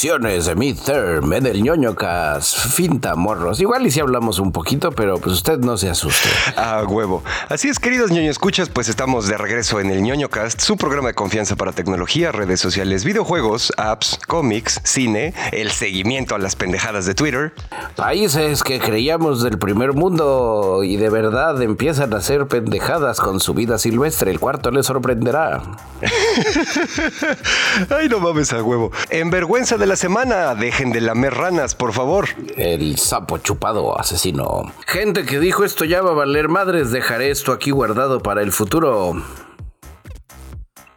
Elecciones de midterm en el ñoño cast. Finta morros. Igual y si hablamos un poquito, pero pues usted no se asuste. A huevo. Así es, queridos ñoño escuchas, pues estamos de regreso en el ñoño cast, su programa de confianza para tecnología, redes sociales, videojuegos, apps, cómics, cine, el seguimiento a las pendejadas de Twitter. Países que creíamos del primer mundo y de verdad empiezan a hacer pendejadas con su vida silvestre. El cuarto les sorprenderá. Ay, no mames a huevo. En vergüenza de la semana, dejen de lamer ranas, por favor. El sapo chupado asesino. Gente que dijo esto ya va a valer madres, dejaré esto aquí guardado para el futuro.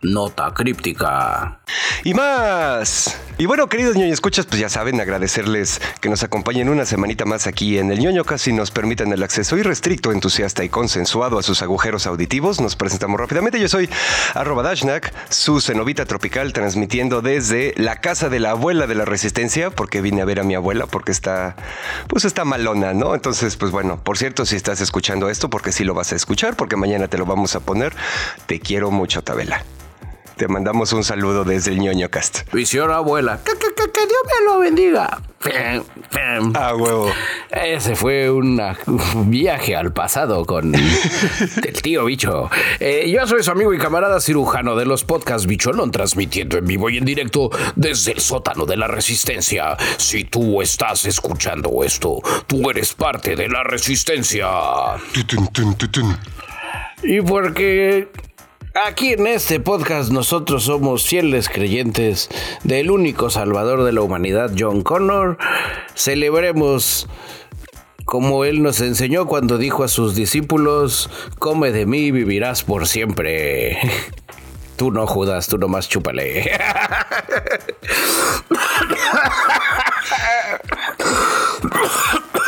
Nota críptica. Y más. Y bueno, queridos ñoño escuchas, pues ya saben, agradecerles que nos acompañen una semanita más aquí en el ñoño casi nos permitan el acceso irrestricto, entusiasta y consensuado a sus agujeros auditivos. Nos presentamos rápidamente. Yo soy arroba Dashnak, su cenovita tropical, transmitiendo desde la casa de la abuela de la resistencia, porque vine a ver a mi abuela, porque está, pues está malona, ¿no? Entonces, pues bueno, por cierto, si estás escuchando esto, porque sí lo vas a escuchar, porque mañana te lo vamos a poner, te quiero mucho, Tabela. Te mandamos un saludo desde el ñoño cast. Visión abuela. Que, que, que, que Dios me lo bendiga. Ah, huevo. Ese fue una- un viaje al pasado con el tío bicho. Eh, yo soy su amigo y camarada cirujano de los podcasts Bicholón, transmitiendo en vivo y en directo desde el sótano de la resistencia. Si tú estás escuchando esto, tú eres parte de la resistencia. Tun. Y porque aquí en este podcast nosotros somos fieles creyentes del único salvador de la humanidad, John Connor, celebremos como él nos enseñó cuando dijo a sus discípulos, come de mí y vivirás por siempre. Tú no, Judas, tú nomás chúpale.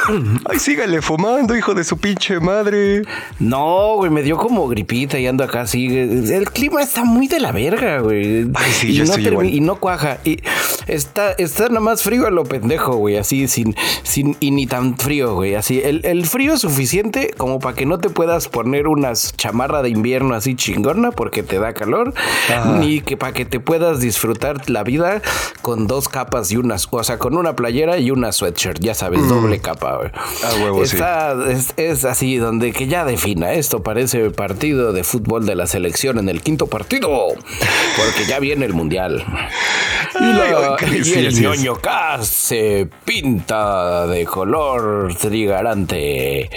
Ay, sígale fumando, hijo de su pinche madre. No, güey, me dio como gripita y ando acá así. El clima está muy de la verga, güey. Ay, sí, y yo no estoy igual. Y no cuaja. Y está, está nada más frío a lo pendejo, güey. Así, sin, sin, y ni tan frío, güey. Así, el, el frío es suficiente como para que no te puedas poner unas chamarra de invierno así chingona porque te da calor. Ajá. Ni que para que te puedas disfrutar la vida con dos capas y unas, o sea, con una playera y una sweatshirt, ya sabes, doble capa, güey. Ah, huevo, sí. Está es, es así, donde que ya defina. Esto parece partido de fútbol de la selección en el quinto partido, porque ya viene el mundial. Y, la- y sí, el ñoño cast se pinta de color trigarante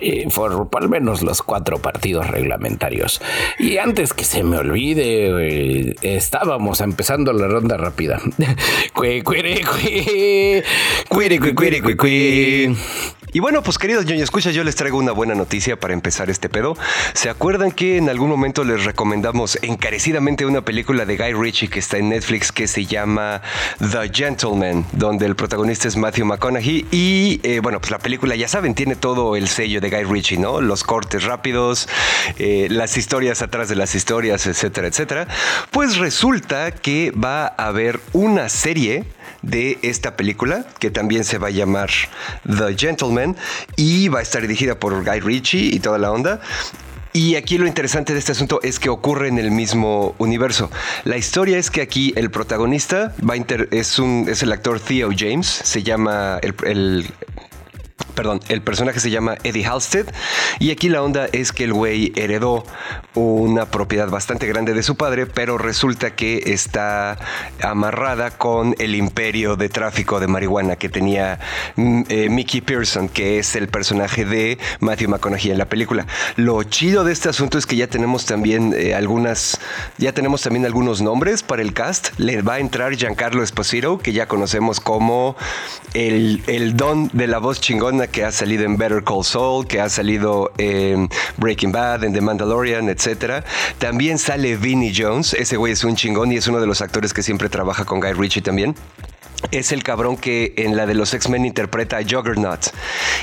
y por al menos los cuatro partidos reglamentarios. Y antes que se me olvide, güey, estábamos empezando la ronda rápida. Cue, cuere, cue. Cuere, cue, cuere, cue, cue. Y bueno, pues queridos ñoño escuchas, yo les traigo una buena noticia para empezar este pedo. ¿Se acuerdan que en algún momento les recomendamos encarecidamente una película de Guy Ritchie que está en Netflix que se llama The Gentleman, donde el protagonista es Matthew McConaughey? Y eh, bueno, pues la película, ya saben, tiene todo el sello de Guy Ritchie, ¿no? Los cortes rápidos, eh, las historias atrás de las historias, etcétera, etcétera. Pues resulta que va a haber una serie de esta película, que también se va a llamar The Gentleman, y va a estar dirigida por Guy Ritchie y toda la onda. Y aquí lo interesante de este asunto es que ocurre en el mismo universo. La historia es que aquí el protagonista va inter- es, un, es el actor Theo James, se llama el- el Perdón, el personaje se llama Eddie Halstead y aquí la onda es que el güey heredó una propiedad bastante grande de su padre, pero resulta que está amarrada con el imperio de tráfico de marihuana que tenía mm, eh, Mickey Pearson, que es el personaje de Matthew McConaughey en la película. Lo chido de este asunto es que ya tenemos también eh, algunas, ya tenemos también algunos nombres para el cast. Le va a entrar Giancarlo Esposito, que ya conocemos como el, el don de la voz chingona que ha salido en Better Call Saul, que ha salido en Breaking Bad, en The Mandalorian, etc. También sale Vinnie Jones, ese güey es un chingón y es uno de los actores que siempre trabaja con Guy Ritchie también. Es el cabrón que en la de los X-Men interpreta a Juggernaut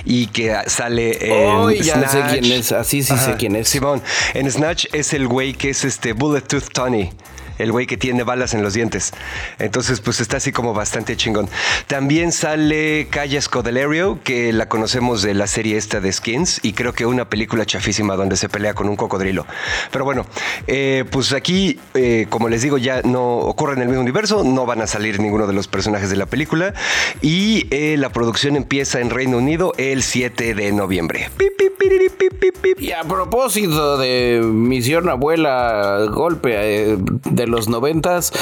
y que sale en Oh, ya sé Snatch. quién es, así sí sé quién es. Simón, en Snatch es el güey que es este Bullet Tooth Tony. El güey que tiene balas en los dientes. Entonces, pues está así como bastante chingón. También sale Kaya Scodelario, que la conocemos de la serie esta de Skins, y creo que una película chafísima donde se pelea con un cocodrilo. Pero bueno, eh, pues aquí, eh, como les digo, ya no ocurre en el mismo universo, no van a salir ninguno de los personajes de la película, y eh, la producción empieza en Reino Unido el 7 de noviembre. Y a propósito de Misión Abuela Golpe de los noventas,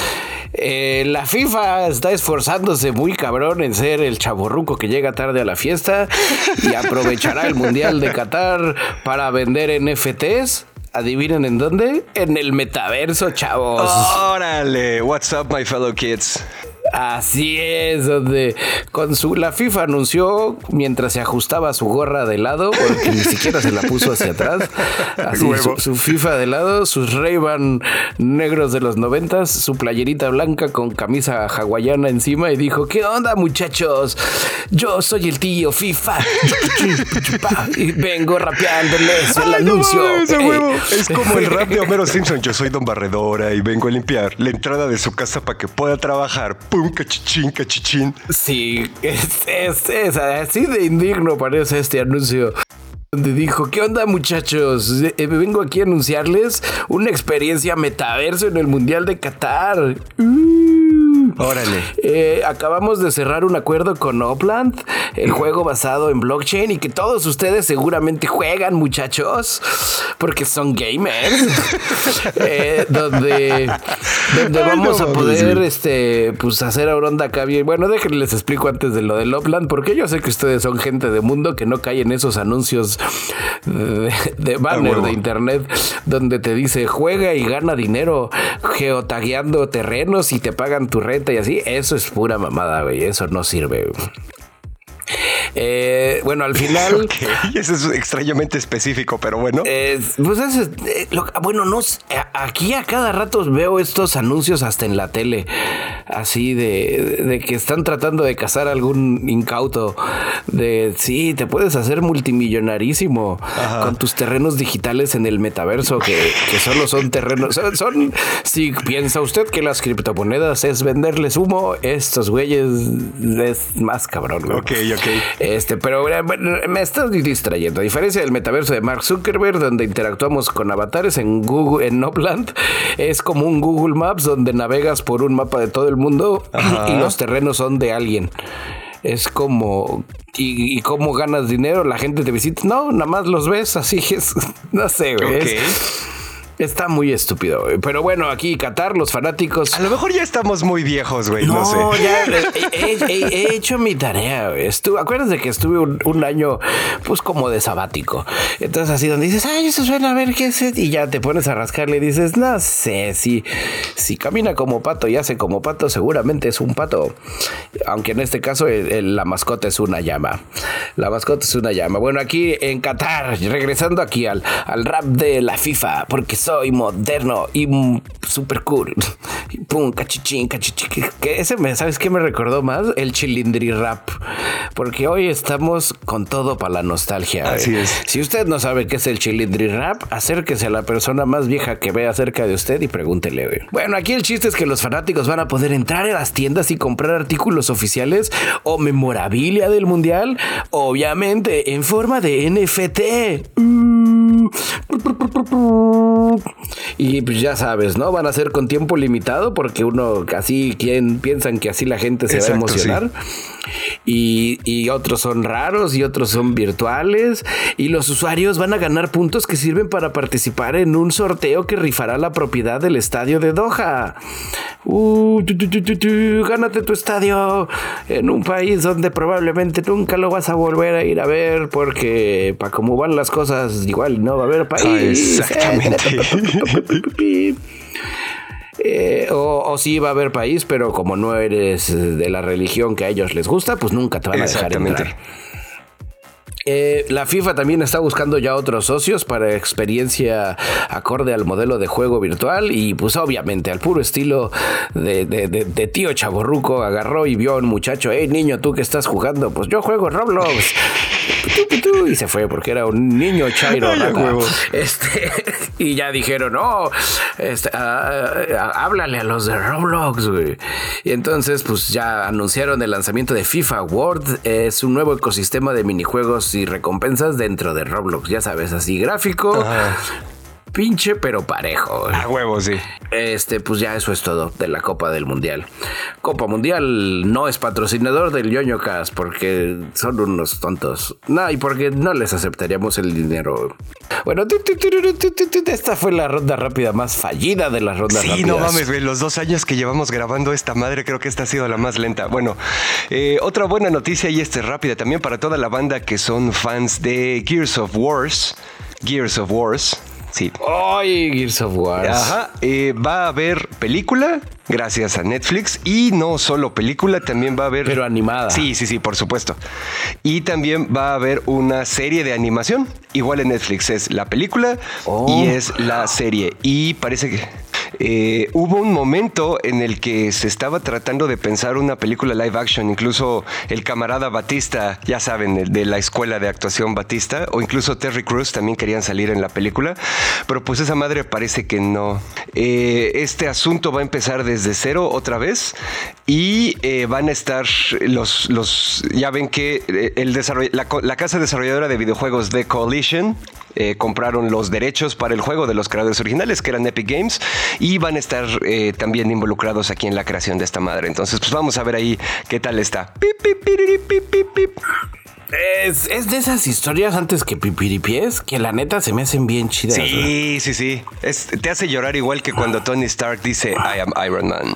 la FIFA está esforzándose muy cabrón en ser el chaborruco que llega tarde a la fiesta y aprovechará el Mundial de Qatar para vender NFTs. ¿Adivinen en dónde? En el metaverso, chavos. Órale, what's up, my fellow kids? Así es, donde con su la FIFA anunció mientras se ajustaba su gorra de lado, porque ni siquiera se la puso hacia atrás. Así su, FIFA de lado, sus ray negros de los noventas, su playerita blanca con camisa hawaiana encima y dijo: ¿Qué onda, muchachos? Yo soy el tío FIFA y vengo rapeándoles el anuncio. es como el rap de Homero Simpson. Yo soy Don Barredora y vengo a limpiar la entrada de su casa para que pueda trabajar un cachichín, cachichín. Sí, es, así de indigno parece este anuncio donde dijo, ¿qué onda muchachos? Eh, vengo aquí a anunciarles una experiencia metaverso en el Mundial de Qatar. Órale. Eh, acabamos de cerrar un acuerdo con Opland, el juego basado en blockchain y que todos ustedes seguramente juegan, muchachos, porque son gamers. Eh, donde donde vamos a poder este, pues, hacer a Oronda acá bien. Bueno, déjenles les explico antes de lo del Opland, porque yo sé que ustedes son gente de mundo que no cae en esos anuncios de, banner de internet donde te dice juega y gana dinero geotagueando terrenos y te pagan tu renta y así, eso es pura mamada, güey. Eso no sirve. Eh, bueno, al final. Eso es extrañamente específico, pero bueno. Eh, pues es, eh, bueno, no aquí a cada rato veo estos anuncios hasta en la tele, así de, de que están tratando de cazar algún incauto. De sí, te puedes hacer multimillonarísimo con tus terrenos digitales en el metaverso, que, que solo son terrenos. Son, si piensa usted que las criptomonedas es venderles humo, estos güeyes es más cabrón. Ok, ok. Este, pero eh, me estás distrayendo. A diferencia del metaverso de Mark Zuckerberg, donde interactuamos con avatares en Google, en Nopland, es como un Google Maps donde navegas por un mapa de todo el mundo y los terrenos son de alguien. Es como y, cómo ganas dinero, la gente te visita. No, nada más los ves, así es. No sé, güey. Está muy estúpido, Pero bueno, aquí Qatar, los fanáticos. A lo mejor ya estamos muy viejos, güey. No, sé. ya he, hecho mi tarea, güey. Estuve, acuérdense que estuve un, año, pues como de sabático. Entonces, así donde dices, ay, eso suena a ver qué es. Y ya te pones a rascarle y dices, no sé, si, si camina como pato y hace como pato, seguramente es un pato. Aunque en este caso la mascota es una llama. La mascota es una llama. Bueno, aquí en Qatar, regresando aquí al, al rap de la FIFA, porque soy moderno y super cool. Y pum, cachichín, cachichín. Que ese me, ¿sabes qué me recordó más? El chilindri rap. Porque hoy estamos con todo para la nostalgia. Así es. Si usted no sabe qué es el chilindri rap, acérquese a la persona más vieja que vea cerca de usted y pregúntele. Bueno, aquí el chiste es que los fanáticos van a poder entrar a las tiendas y comprar artículos oficiales o memorabilia del mundial, obviamente en forma de NFT. Y pues ya sabes, ¿no? Van a ser con tiempo limitado porque uno así quien piensan que así la gente se va a emocionar. Y, y, otros son raros y otros son virtuales. Y los usuarios van a ganar puntos que sirven para participar en un sorteo que rifará la propiedad del estadio de Doha. Uh, gánate tu estadio en un país donde probablemente nunca lo vas a volver a ir a ver porque para cómo van las cosas igual no va a haber país. exactamente. Eh, o, o, sí va a haber país, pero como no eres de la religión que a ellos les gusta, pues nunca te van a dejar entrar. Eh, la FIFA también está buscando ya otros socios para experiencia acorde al modelo de juego virtual y pues obviamente al puro estilo de, de tío chaborruco agarró y vio a un muchacho, hey niño, tú que estás jugando, pues yo juego Roblox. Y se fue porque era un niño chairo. este, y ya dijeron, no, este, ah, ah, háblale a los de Roblox, güey. Y entonces, pues ya anunciaron el lanzamiento de FIFA World. Es un nuevo ecosistema de minijuegos y recompensas dentro de Roblox. Ya sabes, así gráfico pinche, pero parejo. A huevo, sí. Este, pues ya eso es todo de la Copa del Mundial. Copa Mundial no es patrocinador del Yoño Cast porque son unos tontos. No, y porque no les aceptaríamos el dinero. Bueno, esta fue la ronda rápida más fallida de las rondas rápidas. Sí, no mames, güey. Los dos años que llevamos grabando esta madre, creo que esta ha sido la más lenta. Bueno, eh, otra buena noticia y esta es rápida también para toda la banda que son fans de Gears of Wars. Gears of Wars. Sí. Ay, Gears of War. Ajá. Eh, va a haber película gracias a Netflix y no solo película, también va a haber... Pero animada. Sí, sí, sí, por supuesto. Y también va a haber una serie de animación, igual en Netflix, es la película y oh. es la serie. Y parece que... Eh, hubo un momento en el que se estaba tratando de pensar una película live action, incluso el camarada Batista, ya saben, de la escuela de actuación Batista, o incluso Terry Crews también querían salir en la película, pero pues esa madre parece que no. Eh, este asunto va a empezar desde cero otra vez y eh, van a estar los, ya ven que el la, la casa desarrolladora de videojuegos The Coalition eh, compraron los derechos para el juego de los creadores originales, que eran Epic Games, y van a estar eh, también involucrados aquí en la creación de esta madre. Entonces, pues vamos a ver ahí qué tal está. Es, es, de esas historias antes que pipiripies que la neta se me hacen bien chidas. Sí, sí, sí. te hace llorar igual que cuando Tony Stark dice I am Iron Man.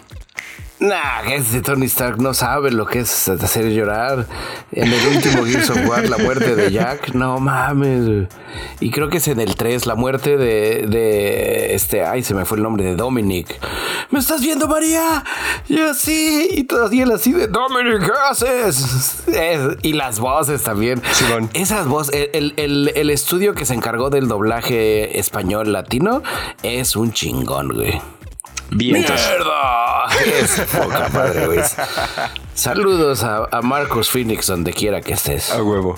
Nah, ese Tony Stark no sabe lo que es hacer llorar. En el último Gears of War, la muerte de Jack, no mames. Y creo que es en el 3, la muerte de, de este, ay, se me fue el nombre de Dominic. ¿Me estás viendo, María? Yo sí. Y todavía él así de Dominic, ¿qué haces? y las voces también. Esas voces, el, el, el estudio que se encargó del doblaje español latino es un chingón, güey. ¡Mierda! Es poca madre, güey. Saludos a, Marcos Phoenix donde quiera que estés. A huevo.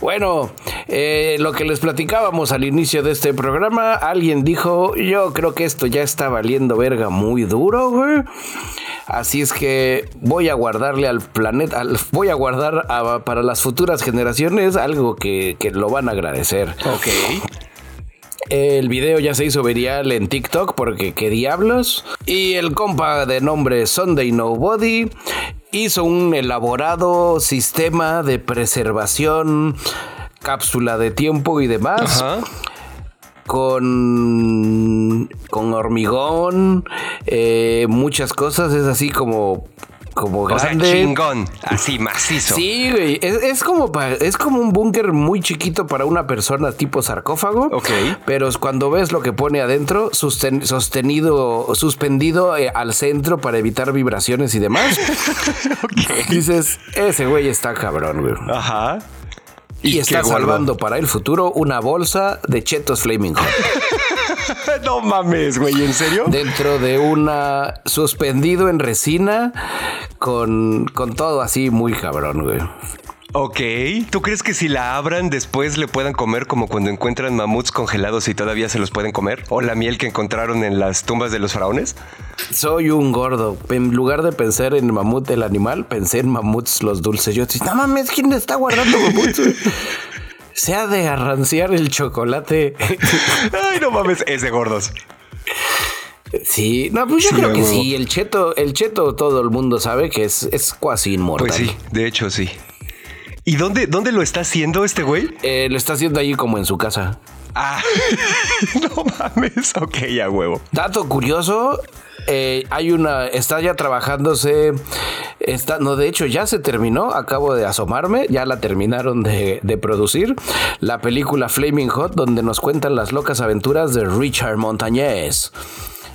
Bueno, eh, lo que les platicábamos al inicio de este programa, alguien dijo, yo creo que esto ya está valiendo verga muy duro, güey. Así es que voy a guardarle al planeta, voy a guardar para las futuras generaciones algo que, que lo van a agradecer. Ok. El video ya se hizo viral en TikTok porque qué diablos. Y el compa de nombre Sunday Nobody hizo un elaborado sistema de preservación, cápsula de tiempo y demás. Con, con hormigón, eh, muchas cosas. Es así como como grande. chingón, así macizo. Sí, güey. Es, como es como un búnker muy chiquito para una persona tipo sarcófago. Ok. Pero cuando ves lo que pone adentro, sostenido, suspendido eh, al centro para evitar vibraciones y demás, dices, ese güey está cabrón, güey. Ajá. Y, está salvando para el futuro una bolsa de chetos Flaming Hot. no mames, güey, ¿en serio? Dentro de una suspendido en resina con, con todo así muy cabrón, güey. Ok, ¿tú crees que si la abran después le puedan comer como cuando encuentran mamuts congelados y todavía se los pueden comer? ¿O la miel que encontraron en las tumbas de los faraones? Soy un gordo. En lugar de pensar en mamut el animal, pensé en mamuts los dulces. Yo dije, no mames, ¿quién está guardando mamuts? se ha de arranciar el chocolate. Ay, no mames, es de gordos. Sí, no, pues yo creo que sí. El cheto, el cheto, todo el mundo sabe que es, es casi inmortal. Pues sí, de hecho sí. ¿Y dónde, dónde lo está haciendo este güey? Eh, lo está haciendo ahí como en su casa. Ah, no mames. Ok, ya huevo. Dato curioso. Eh, hay una, está ya trabajándose, está, no, de hecho ya se terminó, acabo de asomarme, ya la terminaron de, producir, la película Flaming Hot, donde nos cuentan las locas aventuras de Richard Montañez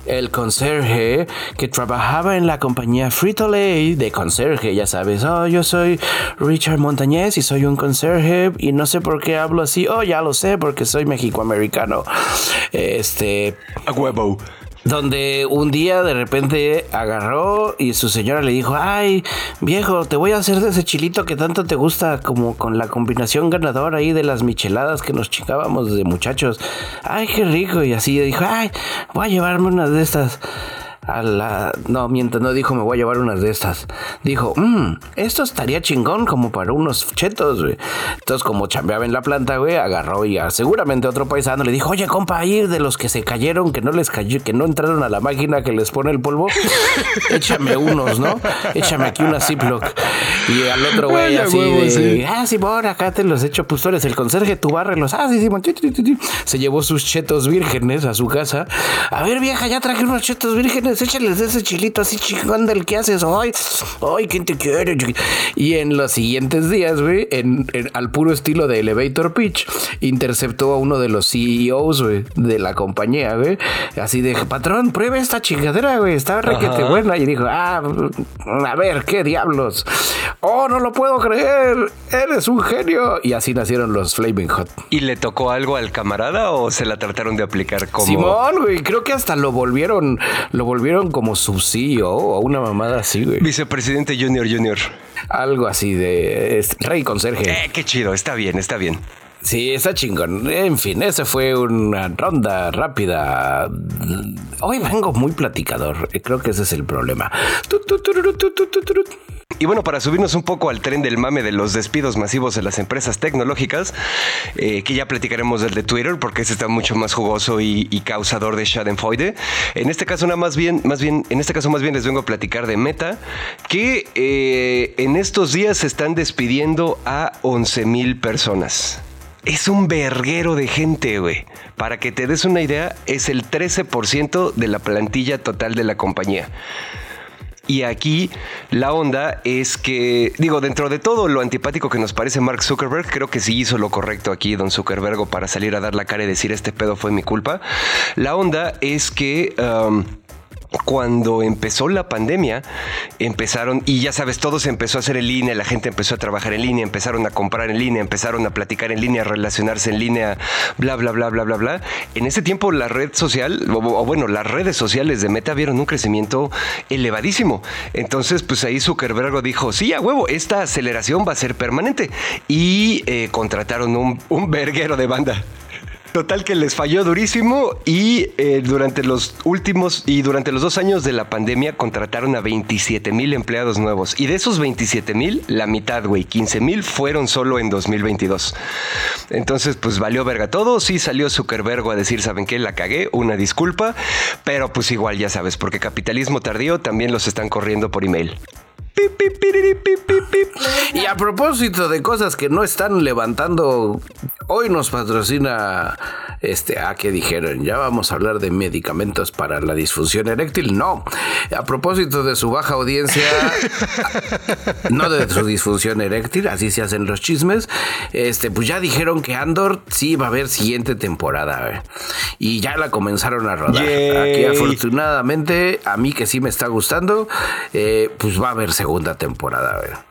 el conserje que trabajaba en la compañía Frito Lay de conserje, ya sabes, oh, yo soy Richard Montañez y soy un conserje y no sé por qué hablo así, oh, ya lo sé porque soy mexicoamericano. Este... A huevo. Donde un día de repente agarró y su señora le dijo, ay, viejo, te voy a hacer de ese chilito que tanto te gusta, como con la combinación ganadora ahí de las micheladas que nos chicábamos de muchachos. Ay, qué rico. Y así dijo, ay, voy a llevarme una de estas a la... No, mientras no dijo me voy a llevar unas de estas. Dijo, mmm, esto estaría chingón como para unos chetos, güey. Entonces, como chambeaba en la planta, güey, agarró y seguramente otro paisano le dijo, oye, compa, ahí de los que se cayeron, que no les cayó, que no entraron a la máquina que les pone el polvo, échame unos, ¿no? Échame aquí una Ziploc. Y al otro güey así de, ah, Simón, acá te los echo, pues tú eres el conserje, tú bárrelos. Ah, sí, Simón. Se llevó sus chetos vírgenes a su casa. A ver, vieja, ya traje unos chetos vírgenes échales ese chilito así chingón del que haces hoy. Ay, ¿quién te quiere? Y en los siguientes días, güey, en, al puro estilo de Elevator Pitch, interceptó a uno de los CEOs, güey, de la compañía, güey. Así de, patrón, pruebe esta chingadera, güey, está requete buena. Y dijo, ah, a ver, ¿qué diablos? Oh, no lo puedo creer, eres un genio. Y así nacieron los Flaming Hot. ¿Y le tocó algo al camarada o se la trataron de aplicar como... Simón, güey, creo que hasta lo volvieron, lo volvieron como su CEO o una mamada así, güey. Vicepresidente Junior Junior. Algo así de rey conserje. Eh, qué chido, está bien, está bien. Sí, está chingón. En fin, esa fue una ronda rápida. Hoy vengo muy platicador. Creo que ese es el problema. Y bueno, para subirnos un poco al tren del mame de los despidos masivos en las empresas tecnológicas, eh, que ya platicaremos del de Twitter, porque ese está mucho más jugoso y, causador de Schadenfreude. En este caso, nada más bien, más bien, en este caso más bien les vengo a platicar de Meta, que eh, en estos días se están despidiendo a 11 mil personas. Es un verguero de gente, güey. Para que te des una idea, es el 13% de la plantilla total de la compañía. Y aquí la onda es que, digo, dentro de todo lo antipático que nos parece Mark Zuckerberg, creo que sí hizo lo correcto aquí Don Zuckerberg para salir a dar la cara y decir este pedo fue mi culpa. La onda es que... cuando empezó la pandemia, empezaron, y ya sabes, todo se empezó a hacer en línea, la gente empezó a trabajar en línea, empezaron a comprar en línea, empezaron a platicar en línea, a relacionarse en línea, bla, bla, bla, bla, bla, bla. En ese tiempo la red social, o, bueno, las redes sociales de Meta vieron un crecimiento elevadísimo. Entonces, pues ahí Zuckerberg dijo, sí, a huevo, esta aceleración va a ser permanente. Y eh, contrataron un, un verguero de banda. Total que les falló durísimo y eh, durante los últimos y durante los dos años de la pandemia contrataron a 27 mil empleados nuevos y de esos 27 mil la mitad, güey, 15 mil fueron solo en 2022. Entonces, pues valió verga todo. Sí salió Zuckerberg a decir, ¿saben qué? La cagué, una disculpa, pero pues igual ya sabes, porque capitalismo tardío también los están corriendo por email. Y a propósito de cosas que no están levantando, hoy nos patrocina este, a que dijeron, ya vamos a hablar de medicamentos para la disfunción eréctil. No, a propósito de su baja audiencia, no de su disfunción eréctil, así se hacen los chismes. Este, pues ya dijeron que Andor sí va a haber siguiente temporada y ya la comenzaron a rodar. Aquí afortunadamente, a mí que sí me está gustando, eh, pues va a haber segunda temporada.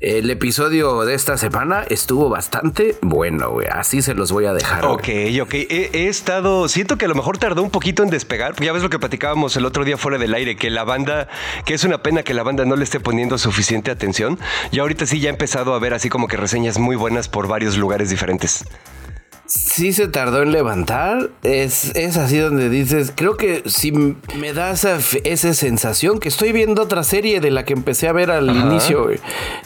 El episodio de esta semana estuvo bastante bueno, güey. Así se los voy a dejar. Ok, ok. He, estado. Siento que a lo mejor tardó un poquito en despegar. Ya ves lo que platicábamos el otro día fuera del aire, que la banda, que es una pena que la banda no le esté poniendo suficiente atención. Y ahorita sí ya he empezado a ver así como que reseñas muy buenas por varios lugares diferentes sí se tardó en levantar. Es, es así donde dices, creo que si me da esa, esa sensación que estoy viendo otra serie de la que empecé a ver al inicio.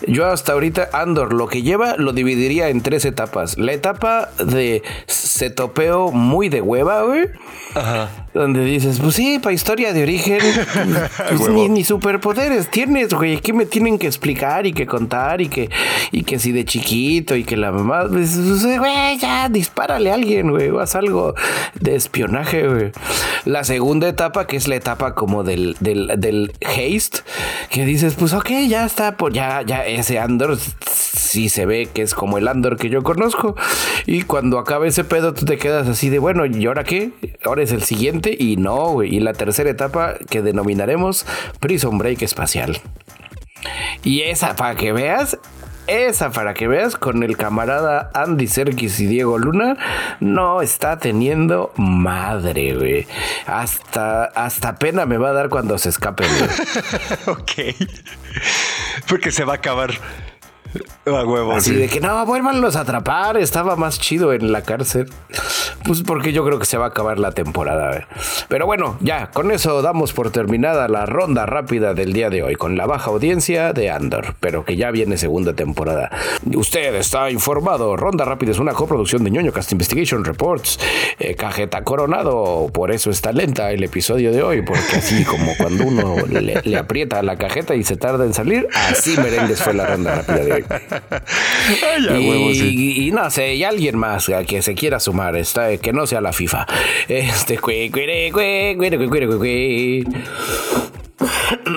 Yo hasta ahorita Andor, lo que lleva lo dividiría en tres etapas. La etapa de se topeo muy de hueva, güey. Ajá. Donde dices, pues sí, para historia de origen, pues ni, superpoderes tienes, güey. ¿Qué me tienen que explicar y que contar? Y que, y que si de chiquito y que la mamá, pues, pues güey, ya dispárale a alguien, güey. Haz algo de espionaje, güey. La segunda etapa, que es la etapa como del, del, del haste, que dices, pues ok, ya está, pues ya, ya ese Andor sí se ve que es como el Andor que yo conozco. Y cuando acaba ese pedo, tú te quedas así de, bueno, ¿y ahora qué? Ahora es el siguiente y no, Y la tercera etapa que denominaremos Prison Break espacial. Y esa, para que veas, esa para que veas con el camarada Andy Serkis y Diego Luna, no está teniendo madre, güey. Hasta, hasta pena me va a dar cuando se escape, ok. Porque se va a acabar. A huevo, Así de que no, vuélvanlos a atrapar. Estaba más chido en la cárcel. Pues porque yo creo que se va a acabar la temporada. Pero bueno, ya, con eso damos por terminada la ronda rápida del día de hoy, con la baja audiencia de Andor, pero que ya viene segunda temporada. Usted está informado. Ronda rápida es una coproducción de ñoño Cast Investigation Reports. Eh, cajeta Coronado. Por eso está lenta el episodio de hoy, porque así como cuando uno le, aprieta la cajeta y se tarda en salir, así merengues fue la ronda rápida de hoy. y, no sé, y alguien más que se quiera sumar, está, que no sea la FIFA. Este,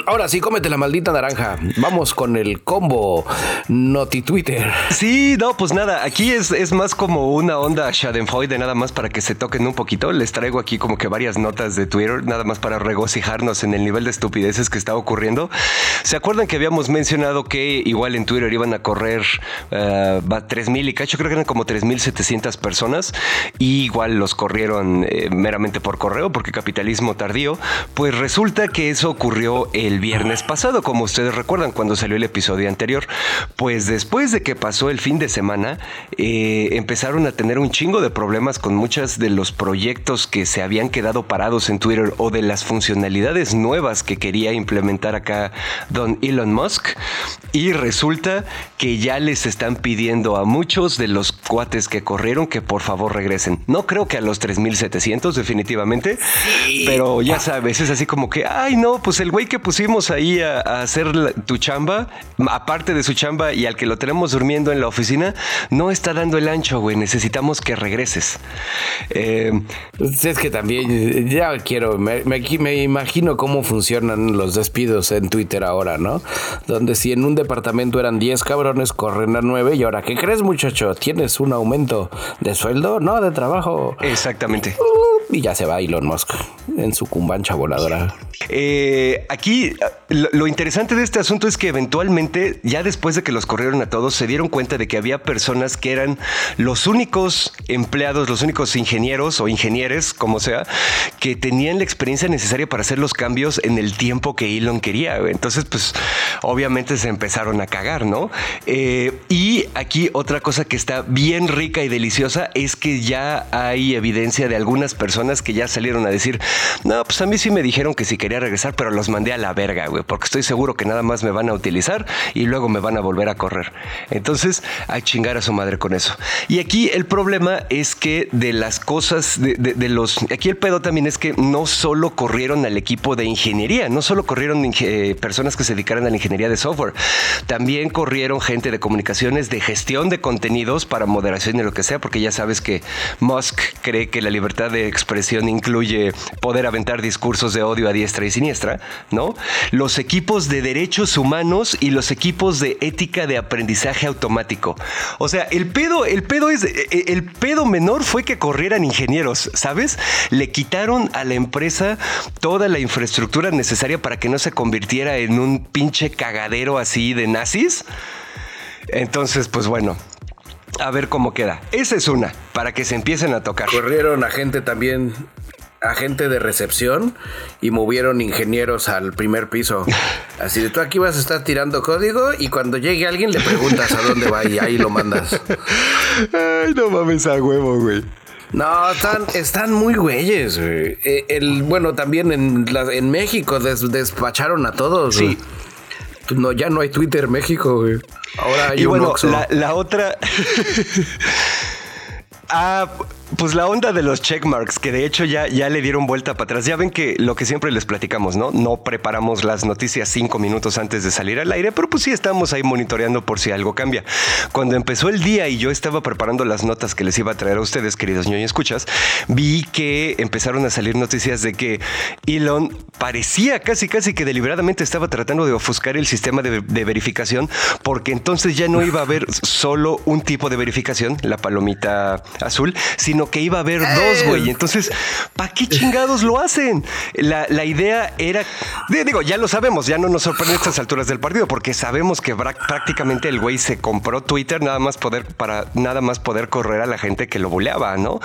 Ahora sí, cómete la maldita naranja. Vamos con el combo Noti Twitter. Sí, no, pues nada, aquí es, es más como una onda Schadenfreude, nada más para que se toquen un poquito. Les traigo aquí como que varias notas de Twitter, nada más para regocijarnos en el nivel de estupideces que está ocurriendo. ¿Se acuerdan que habíamos mencionado que igual en Twitter iban a correr uh, eh, 3.000 y cacho? Creo que eran como 3.700 personas. Y igual los corrieron eh, meramente por correo, porque capitalismo tardío. Pues resulta que eso ocurrió el viernes pasado, como ustedes recuerdan cuando salió el episodio anterior. Pues después de que pasó el fin de semana, eh, empezaron a tener un chingo de problemas con muchos de los proyectos que se habían quedado parados en Twitter o de las funcionalidades nuevas que quería implementar acá don Elon Musk. Y resulta que ya les están pidiendo a muchos de los cuates que corrieron que por favor regresen. No creo que a los 3700 definitivamente, pero ya sabes, es así como que, ay no, pues el güey que pusimos ahí a, hacer tu chamba, aparte de su chamba y al que lo tenemos durmiendo en la oficina, no está dando el ancho, güey. Necesitamos que regreses. Eh, pues es que también ya quiero, me, me, imagino cómo funcionan los despidos en Twitter ahora, ¿no? Donde si en un departamento eran 10 cabrones, corren a 9 y ahora, ¿qué crees, muchacho? ¿Tienes un aumento de sueldo? No, de trabajo. Exactamente. Uh, y ya se va Elon Musk en su cumbancha voladora. Eh, aquí lo, interesante de este asunto es que eventualmente, ya después de que los corrieron a todos, se dieron cuenta de que había personas que eran los únicos empleados, los únicos ingenieros o ingenieres, como sea, que tenían la experiencia necesaria para hacer los cambios en el tiempo que Elon quería. Entonces, pues, obviamente se empezaron a cagar, ¿no? Eh, y aquí otra cosa que está bien rica y deliciosa es que ya hay evidencia de algunas personas que ya salieron a decir, no, pues a mí sí me dijeron que si quería regresar, pero los mandé a la verga, güey, porque estoy seguro que nada más me van a utilizar y luego me van a volver a correr. Entonces, a chingar a su madre con eso. Y aquí el problema es que de las cosas, de, los... Aquí el pedo también es que no solo corrieron al equipo de ingeniería, no solo corrieron personas que se dedicaran a la ingeniería de software, también corrieron gente de comunicaciones, de gestión de contenidos para moderación y lo que sea, porque ya sabes que Musk cree que la libertad de expresión incluye poder aventar discursos de odio a diestra y siniestra, Los equipos de derechos humanos y los equipos de ética de aprendizaje automático. O sea, el pedo, el pedo es, eh, el pedo menor fue que corrieran ingenieros, ¿sabes? Le quitaron a la empresa toda la infraestructura necesaria para que no se convirtiera en un pinche cagadero así de nazis. Entonces, pues bueno, a ver cómo queda. Esa es una, para que se empiecen a tocar. Corrieron a gente también agente de recepción y movieron ingenieros al primer piso. Así de tú aquí vas a estar tirando código y cuando llegue alguien le preguntas a dónde va y ahí lo mandas. Ay, no mames a huevo, güey. No, están, están muy güeyes, güey. Eh, el, bueno, también en, en México despacharon a todos. Sí. No, ya no hay Twitter México, güey. Ahora hay y bueno, la, la otra. ah, pues la onda de los checkmarks, que de hecho ya, ya le dieron vuelta para atrás. Ya ven que lo que siempre les platicamos, ¿no? No preparamos las noticias cinco minutos antes de salir al aire, pero pues sí estamos ahí monitoreando por si algo cambia. Cuando empezó el día y yo estaba preparando las notas que les iba a traer a ustedes, queridos ñoños escuchas, vi que empezaron a salir noticias de que Elon parecía casi casi que deliberadamente estaba tratando de ofuscar el sistema de, de verificación, porque entonces ya no iba a haber solo un tipo de verificación, la palomita azul, sino sino que iba a haber dos, güey. Entonces, ¿para qué chingados lo hacen? La, la idea era, digo, ya lo sabemos, ya no nos sorprende a estas alturas del partido, porque sabemos que prácticamente el güey se compró Twitter nada más poder para nada más poder correr a la gente que lo buleaba, ¿no?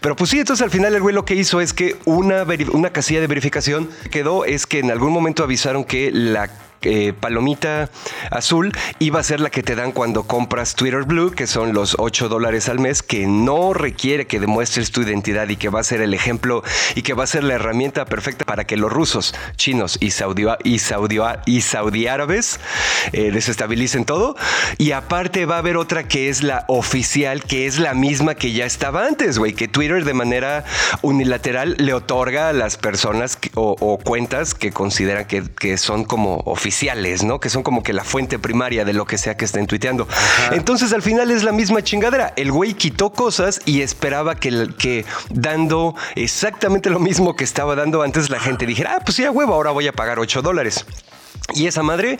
Pero pues sí, entonces al final el güey lo que hizo es que una, una casilla de verificación quedó es que en algún momento avisaron que la eh, palomita azul iba a ser la que te dan cuando compras Twitter Blue, que son los 8 dólares al mes, que no requiere que demuestres tu identidad y que va a ser el ejemplo y que va a ser la herramienta perfecta para que los rusos, chinos y saudí, y saudí, y árabes eh, desestabilicen todo. Y aparte va a haber otra que es la oficial, que es la misma que ya estaba antes, güey, que Twitter de manera unilateral le otorga a las personas o, cuentas que consideran que, que son como oficiales oficiales, ¿no? Que son como que la fuente primaria de lo que sea que estén tuiteando. Entonces al final es la misma chingadera. El güey quitó cosas y esperaba que, que dando exactamente lo mismo que estaba dando antes la gente dijera, ah, pues sí, a huevo, ahora voy a pagar 8 dólares. Y esa madre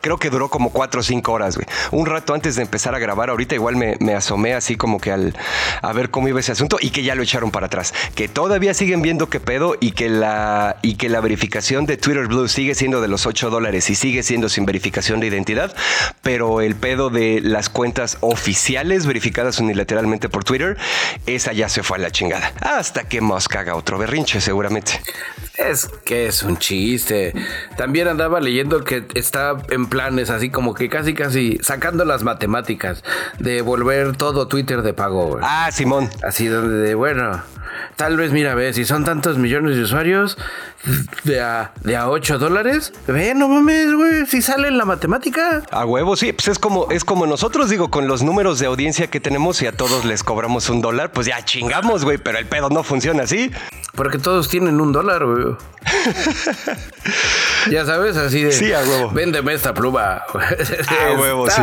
creo que duró como cuatro o cinco horas, güey. Un rato antes de empezar a grabar, ahorita igual me, asomé así como que al a ver cómo iba ese asunto y que ya lo echaron para atrás. Que todavía siguen viendo qué pedo y que la, y que la verificación de Twitter Blue sigue siendo de los 8 dólares y sigue siendo sin verificación de identidad, pero el pedo de las cuentas oficiales verificadas unilateralmente por Twitter, esa ya se fue a la chingada. Hasta que Musk haga otro berrinche, seguramente. Es que es un chiste. También andaba leyendo que está en planes así como que casi casi sacando las matemáticas de volver todo Twitter de pago. Ah, Simón. Así donde, bueno, tal vez mira, ve, si son tantos millones de usuarios de a, de a 8 dólares, ve, no mames, güey, si sale en la matemática. A huevo, sí, pues es como, es como nosotros, digo, con los números de audiencia que tenemos y a todos les cobramos un dólar, pues ya chingamos, güey, pero el pedo no funciona así. Porque todos tienen un dólar, güey. Ya sabes, así de. Sí, a huevo. Véndeme esta pluma. a huevo, sí.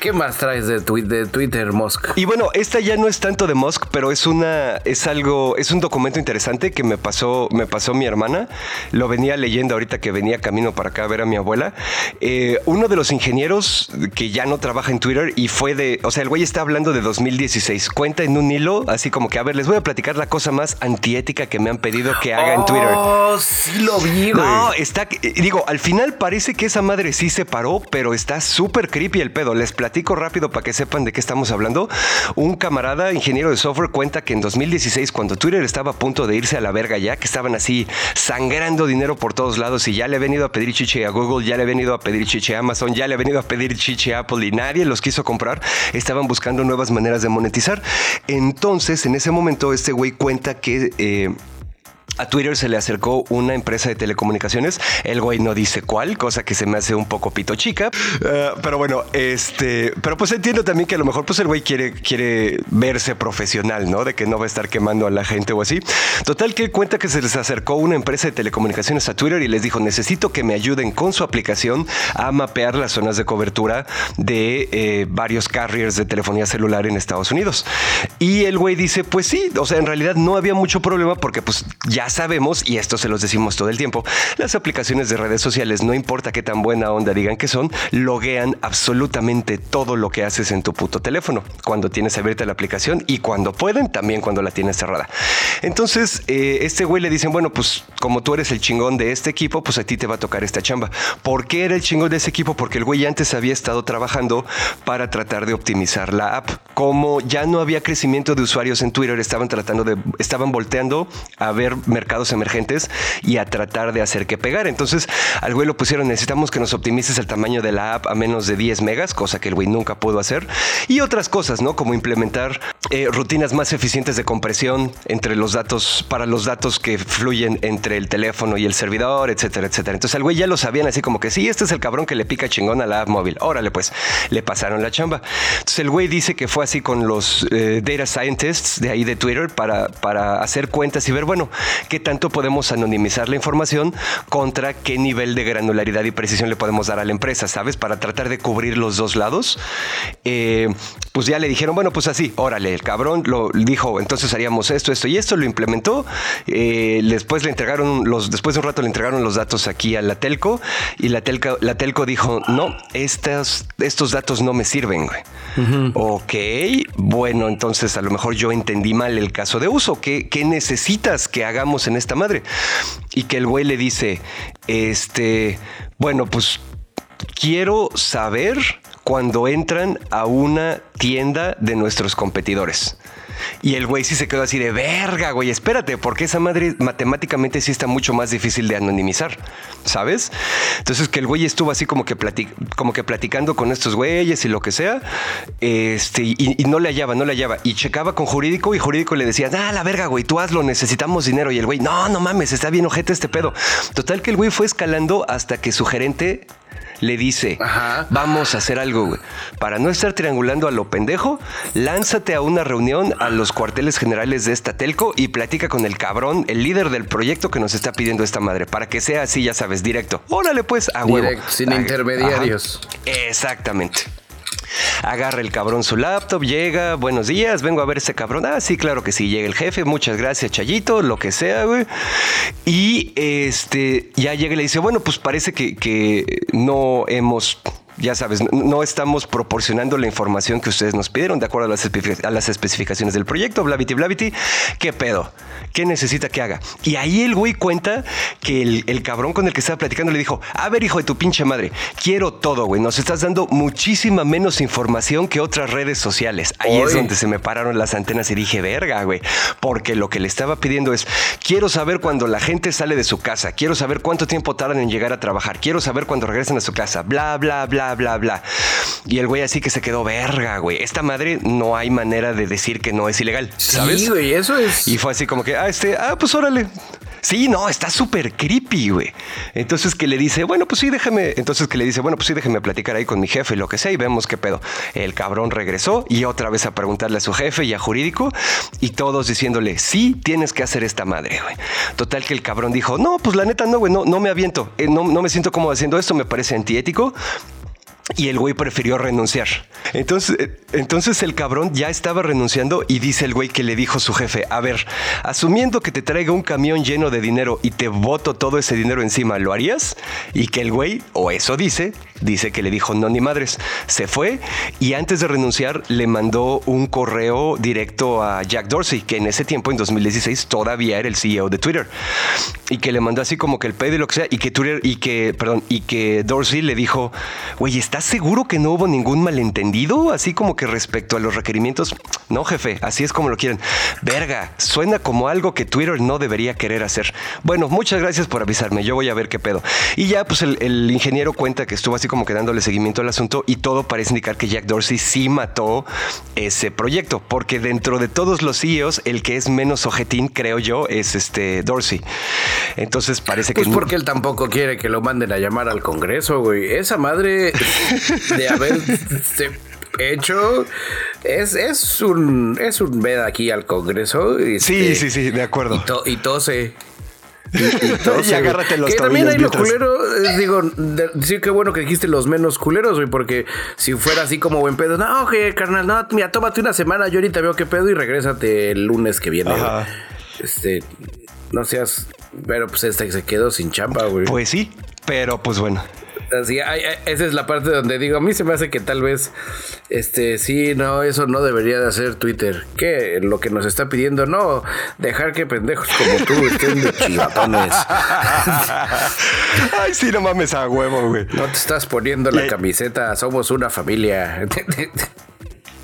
¿Qué más traes de, de Twitter, Musk? Y bueno, esta ya no es tanto de Musk, pero es una, es algo, es un documento interesante que me pasó, me pasó mi hermana. Lo venía leyendo ahorita que venía camino para acá a ver a mi abuela. Eh, uno de los ingenieros que ya no trabaja en Twitter y fue de, o sea, el güey está hablando de 2016. Cuenta en un hilo, así como que, a ver, les voy a platicar la cosa más antiética que me han pedido que haga en Twitter. Oh, sí lo vi, güey. No, está, eh, digo, al final parece que esa madre sí se paró, pero está súper creepy el pedo. Les platico rápido para que sepan de qué estamos hablando. Un camarada, ingeniero de software, cuenta que en 2016, cuando Twitter estaba a punto de irse a la verga ya, que estaban así sangrando dinero por todos lados y ya le ha venido a pedir chiche a Google, ya le ha venido a pedir chiche a Amazon, ya le ha venido a pedir chiche a Apple y nadie los quiso comprar, estaban buscando nuevas maneras de monetizar. Entonces, en ese momento, este güey cuenta que... Eh, a Twitter se le acercó una empresa de telecomunicaciones. El güey no dice cuál, cosa que se me hace un poco pito chica. Eh, pero bueno, este, pero pues entiendo también que a lo mejor pues el güey quiere, quiere verse profesional, ¿no? De que no va a estar quemando a la gente o así. Total que cuenta que se les acercó una empresa de telecomunicaciones a Twitter y les dijo, necesito que me ayuden con su aplicación a mapear las zonas de cobertura de eh, varios carriers de telefonía celular en Estados Unidos. Y el güey dice, pues sí, o sea, en realidad no había mucho problema porque pues ya sabemos, y esto se los decimos todo el tiempo, las aplicaciones de redes sociales, no importa qué tan buena onda digan que son, loguean absolutamente todo lo que haces en tu puto teléfono, cuando tienes abierta la aplicación y cuando pueden, también cuando la tienes cerrada. Entonces, eh, este güey le dicen, bueno, pues como tú eres el chingón de este equipo, pues a ti te va a tocar esta chamba. ¿Por qué era el chingón de ese equipo? Porque el güey antes había estado trabajando para tratar de optimizar la app. Como ya no había crecimiento de usuarios en Twitter, estaban tratando de, estaban volteando a ver mercados emergentes y a tratar de hacer que pegar. Entonces al güey lo pusieron, necesitamos que nos optimices el tamaño de la app a menos de 10 megas, cosa que el güey nunca pudo hacer. Y otras cosas, ¿no? Como implementar eh, rutinas más eficientes de compresión entre los datos, para los datos que fluyen entre el teléfono y el servidor, etcétera, etcétera. Entonces al güey ya lo sabían así como que sí, este es el cabrón que le pica chingón a la app móvil. Órale, pues le pasaron la chamba. Entonces el güey dice que fue así con los eh, data scientists de ahí de Twitter para, para hacer cuentas y ver, bueno, qué tanto podemos anonimizar la información contra qué nivel de granularidad y precisión le podemos dar a la empresa, ¿sabes? Para tratar de cubrir los dos lados. Eh, pues ya le dijeron, bueno, pues así, órale, el cabrón lo dijo, entonces haríamos esto, esto y esto, lo implementó. Eh, después le entregaron los, después de un rato le entregaron los datos aquí a la telco y la telco, la telco dijo, no, estos, estos datos no me sirven, güey. Ok, bueno, entonces a lo mejor yo entendí mal el caso de uso. ¿Qué, ¿Qué, necesitas que hagamos en esta madre? Y que el güey le dice, este, bueno, pues quiero saber cuando entran a una tienda de nuestros competidores. Y el güey sí se quedó así de verga, güey, espérate, porque esa madre matemáticamente sí está mucho más difícil de anonimizar, ¿sabes? Entonces que el güey estuvo así como que, como que platicando con estos güeyes y lo que sea, este, y, no le hallaba, no le hallaba. Y checaba con jurídico y jurídico le decía, ah, la verga, güey, tú hazlo, necesitamos dinero. Y el güey, no, no mames, está bien ojete este pedo. Total que el güey fue escalando hasta que su gerente le dice, vamos a hacer algo, güey. Para no estar triangulando a lo pendejo, lánzate a una reunión a los cuarteles generales de esta telco y platica con el cabrón, el líder del proyecto que nos está pidiendo esta madre, para que sea así, ya sabes, directo. Órale pues, a huevo. sin intermediarios. Exactamente. Agarra el cabrón su laptop, llega, buenos días, vengo a ver ese cabrón. Ah, sí, claro que sí, llega el jefe, muchas gracias, Chayito, lo que sea, güey. Y este, ya llega y le dice, bueno, pues parece que no hemos ya sabes, no estamos proporcionando la información que ustedes nos pidieron de acuerdo a las, especificaciones del proyecto, blavity, blavity. ¿Qué pedo? ¿Qué necesita que haga? Y ahí el güey cuenta que el, cabrón con el que estaba platicando le dijo, a ver hijo de tu pinche madre, quiero todo, güey, nos estás dando muchísima menos información que otras redes sociales. Ahí es donde se me pararon las antenas y dije, verga, güey, porque lo que le estaba pidiendo es, quiero saber cuando la gente sale de su casa, quiero saber cuánto tiempo tardan en llegar a trabajar, quiero saber cuando regresan a su casa, bla, bla, bla, bla, bla. Y el güey así que se quedó verga, güey. Esta madre no hay manera de decir que no es ilegal, ¿sabes? Sí, güey, eso es. Y fue así como que, ah, este, ah, pues órale. Sí, no, está súper creepy, güey. Entonces que le dice, bueno, pues sí, déjame. Entonces que le dice, bueno, pues sí, déjeme platicar ahí con mi jefe, lo que sea, y vemos qué pedo. El cabrón regresó y otra vez a preguntarle a su jefe y a jurídico, y todos diciéndole, sí, tienes que hacer esta madre, güey. Total que el cabrón dijo, no, pues la neta no, güey, no, no me aviento, eh, no, no me siento como haciendo esto, me parece antiético. Y el güey prefirió renunciar. Entonces, eh, entonces el cabrón ya estaba renunciando y dice el güey que le dijo su jefe, a ver, asumiendo que te traiga un camión lleno de dinero y te voto todo ese dinero encima, ¿lo harías? Y que el güey, o eso dice, dice que le dijo no ni madres. Se fue y antes de renunciar le mandó un correo directo a Jack Dorsey, que en ese tiempo, en 2016, todavía era el CEO de Twitter. Y que le mandó así como que el pedo y lo que sea, y que Twitter, y que, perdón, y que Dorsey le dijo, güey, ¿estás seguro que no hubo ningún malentendido? Así como que respecto a los requerimientos. No, jefe, así es como lo quieren. Verga, suena como algo que Twitter no debería querer hacer. Bueno, muchas gracias por avisarme, yo voy a ver qué pedo. Y ya, pues el, el ingeniero cuenta que estuvo así como que dándole seguimiento al asunto y todo parece indicar que Jack Dorsey sí mató ese proyecto, porque dentro de todos los CEOs, el que es menos ojetín, creo yo, es este Dorsey. Entonces parece que... Pues porque él tampoco quiere que lo manden a llamar al Congreso, güey. Esa madre de haber hecho es, es un es un ved aquí al Congreso. sí, este, sí, sí, de acuerdo. Y, y tose. Y, agárrate los Que también hay los culeros, eh, digo, sí, qué bueno que dijiste los menos culeros, güey, porque si fuera así como buen pedo, no, oye, carnal, no, mira, tómate una semana, yo ahorita veo qué pedo y regrésate el lunes que viene. Este, no seas, pero pues este se quedó sin chamba, güey. Pues sí, pero pues bueno. Así, esa es la parte donde digo, a mí se me hace que tal vez, este, sí, no, eso no debería de hacer Twitter. Que lo que nos está pidiendo, no, dejar que pendejos como tú estén de chivatones. Ay, sí, no mames a huevo, güey. No te estás poniendo la camiseta, somos una familia.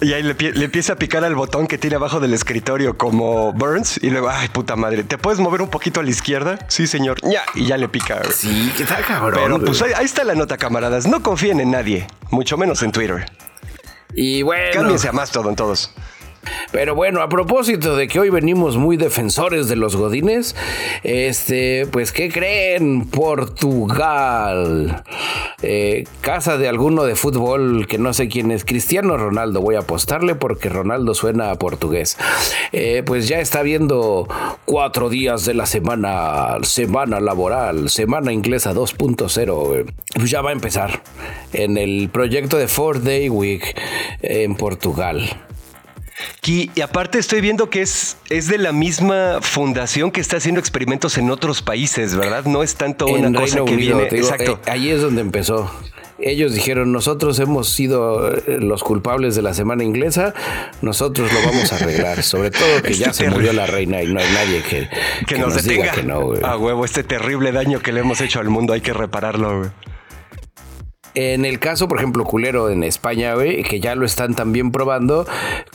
Y ahí le, empieza a picar al botón que tiene abajo del escritorio como Burns y luego, ay, puta madre, ¿te puedes mover un poquito a la izquierda? Sí, señor. Ya, y ya le pica. Sí, qué tal, cabrón. Pero pues ahí, está la nota, camaradas. No confíen en nadie, mucho menos en Twitter. Y bueno. Cámbiense a más todo en todos. Pero bueno, a propósito de que hoy venimos muy defensores de los godines, este, pues ¿qué creen? Portugal. eh, casa de alguno de fútbol que no sé quién es, Cristiano Ronaldo, voy a apostarle porque Ronaldo suena a portugués. Eh, pues ya está viendo cuatro días de la semana, semana laboral, semana inglesa 2.0. Pues ya va a empezar en el proyecto de Four Day Week en Portugal. Y, aparte estoy viendo que es, es de la misma fundación que está haciendo experimentos en otros países, ¿verdad? No es tanto una cosa que viene. exacto. Eh, ahí es donde empezó. Ellos dijeron, nosotros hemos sido eh, los culpables de la semana inglesa, nosotros lo vamos a arreglar. Sobre todo que ya se murió la reina y no hay nadie que, que, nos, detenga. que no. A huevo, este terrible daño que le hemos hecho al mundo hay que repararlo. Güey. En el caso, por ejemplo, culero en España, güey, que ya lo están también probando,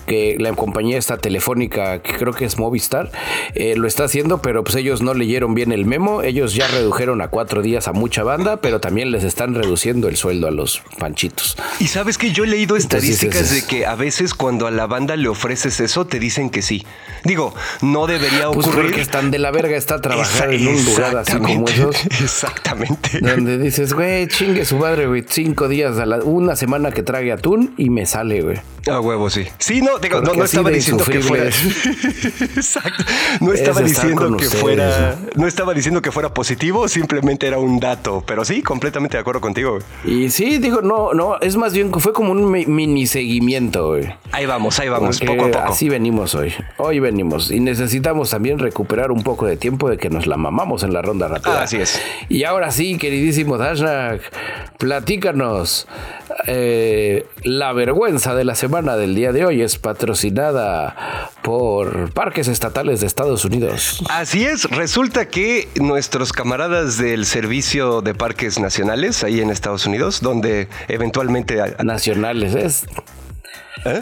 que la compañía esta telefónica, que creo que es Movistar, eh, lo está haciendo, pero pues ellos no leyeron bien el memo, ellos ya redujeron a cuatro días a mucha banda, pero también les están reduciendo el sueldo a los panchitos. Y sabes que yo he leído estadísticas de que a veces cuando a la banda le ofreces eso, te dicen que sí. Digo, no debería pues ocurrir. porque están de la verga está trabajar en un lugar así como esos. Exactamente. Donde dices, güey, chingue su madre, güey cinco días a la, una semana que trague atún y me sale, güey. A huevo, sí. Sí, no, digo, no, estaba diciendo que fuera. Exacto. No estaba diciendo que fuera. No estaba diciendo que fuera positivo, simplemente era un dato. Pero sí, completamente de acuerdo contigo. Y sí, digo, no, no, es más bien fue como un mini seguimiento, güey. Ahí vamos, ahí vamos, poco a poco. Así venimos hoy. Hoy venimos. Y necesitamos también recuperar un poco de tiempo de que nos la mamamos en la ronda rápida. así es. Y ahora sí, queridísimo Dashnak, platícanos. Eh, la vergüenza de la semana del día de hoy es patrocinada por Parques Estatales de Estados Unidos. Así es, resulta que nuestros camaradas del Servicio de Parques Nacionales, ahí en Estados Unidos, donde eventualmente... Nacionales es... ¿Eh?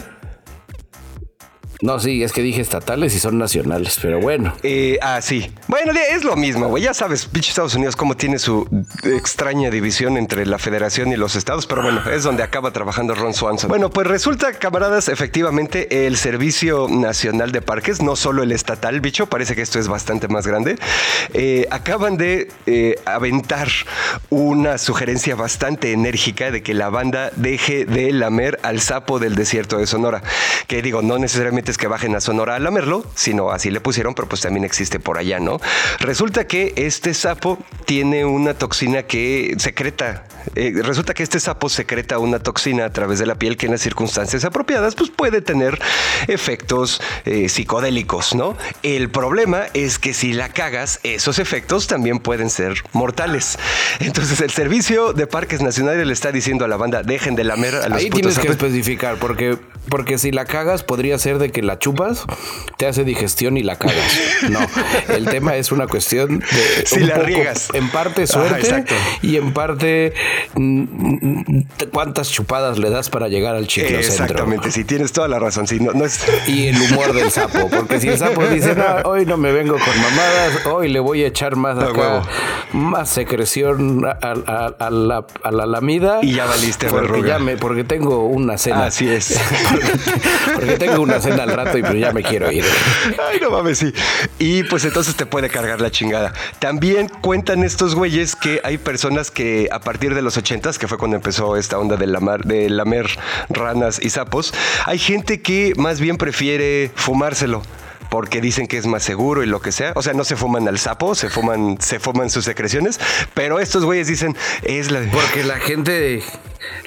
No, sí, es que dije estatales y son nacionales, pero bueno. Eh, ah, sí. Bueno, es lo mismo, güey. Ya sabes, pinche Estados Unidos, cómo tiene su extraña división entre la federación y los estados, pero bueno, es donde acaba trabajando Ron Swanson. Bueno, pues resulta, camaradas, efectivamente, el Servicio Nacional de Parques, no solo el estatal, bicho, parece que esto es bastante más grande, eh, acaban de eh, aventar una sugerencia bastante enérgica de que la banda deje de lamer al sapo del desierto de Sonora. Que digo, no necesariamente es que bajen a Sonora a lamerlo, sino así le pusieron, pero pues también existe por allá, ¿no? Resulta que este sapo tiene una toxina que secreta. Eh, resulta que este sapo secreta una toxina a través de la piel que en las circunstancias apropiadas pues puede tener efectos eh, psicodélicos, ¿no? El problema es que si la cagas, esos efectos también pueden ser mortales. Entonces el servicio de parques nacionales le está diciendo a la banda dejen de lamer a los Ahí tienes que especificar porque porque si la cagas podría ser de que la chupas, te hace digestión y la cagas. No, el tema es una cuestión de si la riegas. en parte suerte y en parte mm, cuántas chupadas le das para llegar al chicle Exactamente, si tienes toda la razón, si no, no es... y el humor del sapo, porque si el sapo dice, hoy no me vengo con mamadas, hoy le voy a echar más acá, más secreción a, la, a la lamida y ya valiste porque, porque tengo una cena. Así es. porque, tengo una cena rato y ya me quiero ir. Ay, no mames, sí. Y pues entonces te puede cargar la chingada. También cuentan estos güeyes que hay personas que a partir de los ochentas, que fue cuando empezó esta onda de, lamar, de lamer ranas y sapos, hay gente que más bien prefiere fumárselo porque dicen que es más seguro y lo que sea. O sea, no se fuman al sapo, se fuman, se fuman sus secreciones, pero estos güeyes dicen es la. Porque la gente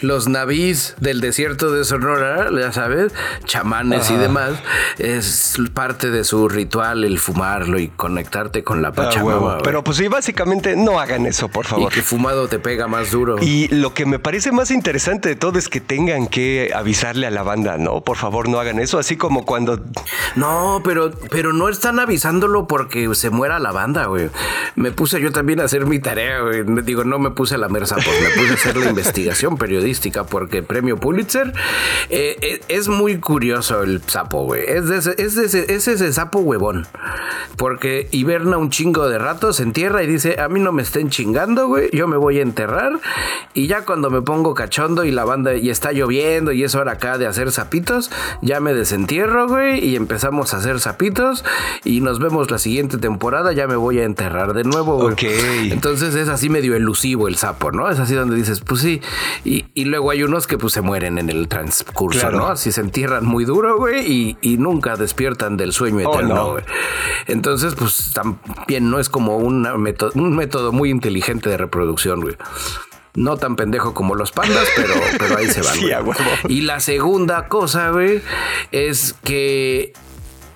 los navíes del desierto de Sonora, ya sabes, chamanes y demás, es parte de su ritual el fumarlo y conectarte con la ah, Pachamama. Pero pues sí, básicamente no hagan eso, por favor. Y que fumado te pega más duro. Y lo que me parece más interesante de todo es que tengan que avisarle a la banda, no, por favor no hagan eso, así como cuando... No, pero, pero no están avisándolo porque se muera la banda, güey. Me puse yo también a hacer mi tarea, güey. Digo, no me puse la merza, pues me puse a hacer la investigación periodística porque premio Pulitzer. Eh, eh, es muy curioso el sapo, güey. Es, ese, es, ese, es ese sapo huevón. Porque hiberna un chingo de rato, se entierra y dice, a mí no me estén chingando, güey. Yo me voy a enterrar. Y ya cuando me pongo cachondo y la banda y está lloviendo y es hora acá de hacer sapitos, ya me desentierro, güey. Y empezamos a hacer sapitos. Y nos vemos la siguiente temporada, ya me voy a enterrar de nuevo, güey. Entonces es así medio elusivo el sapo, ¿no? Es así donde dices, pues sí. Y, luego hay unos que pues se mueren en el transcurso, ¿no? Así se entierran muy duro, güey, y, nunca despiertan del sueño oh, eterno, güey. Entonces, pues también no es como un método muy inteligente de reproducción, güey. No tan pendejo como los pandas, pero, pero ahí se van. Sí, y la segunda cosa, güey, es que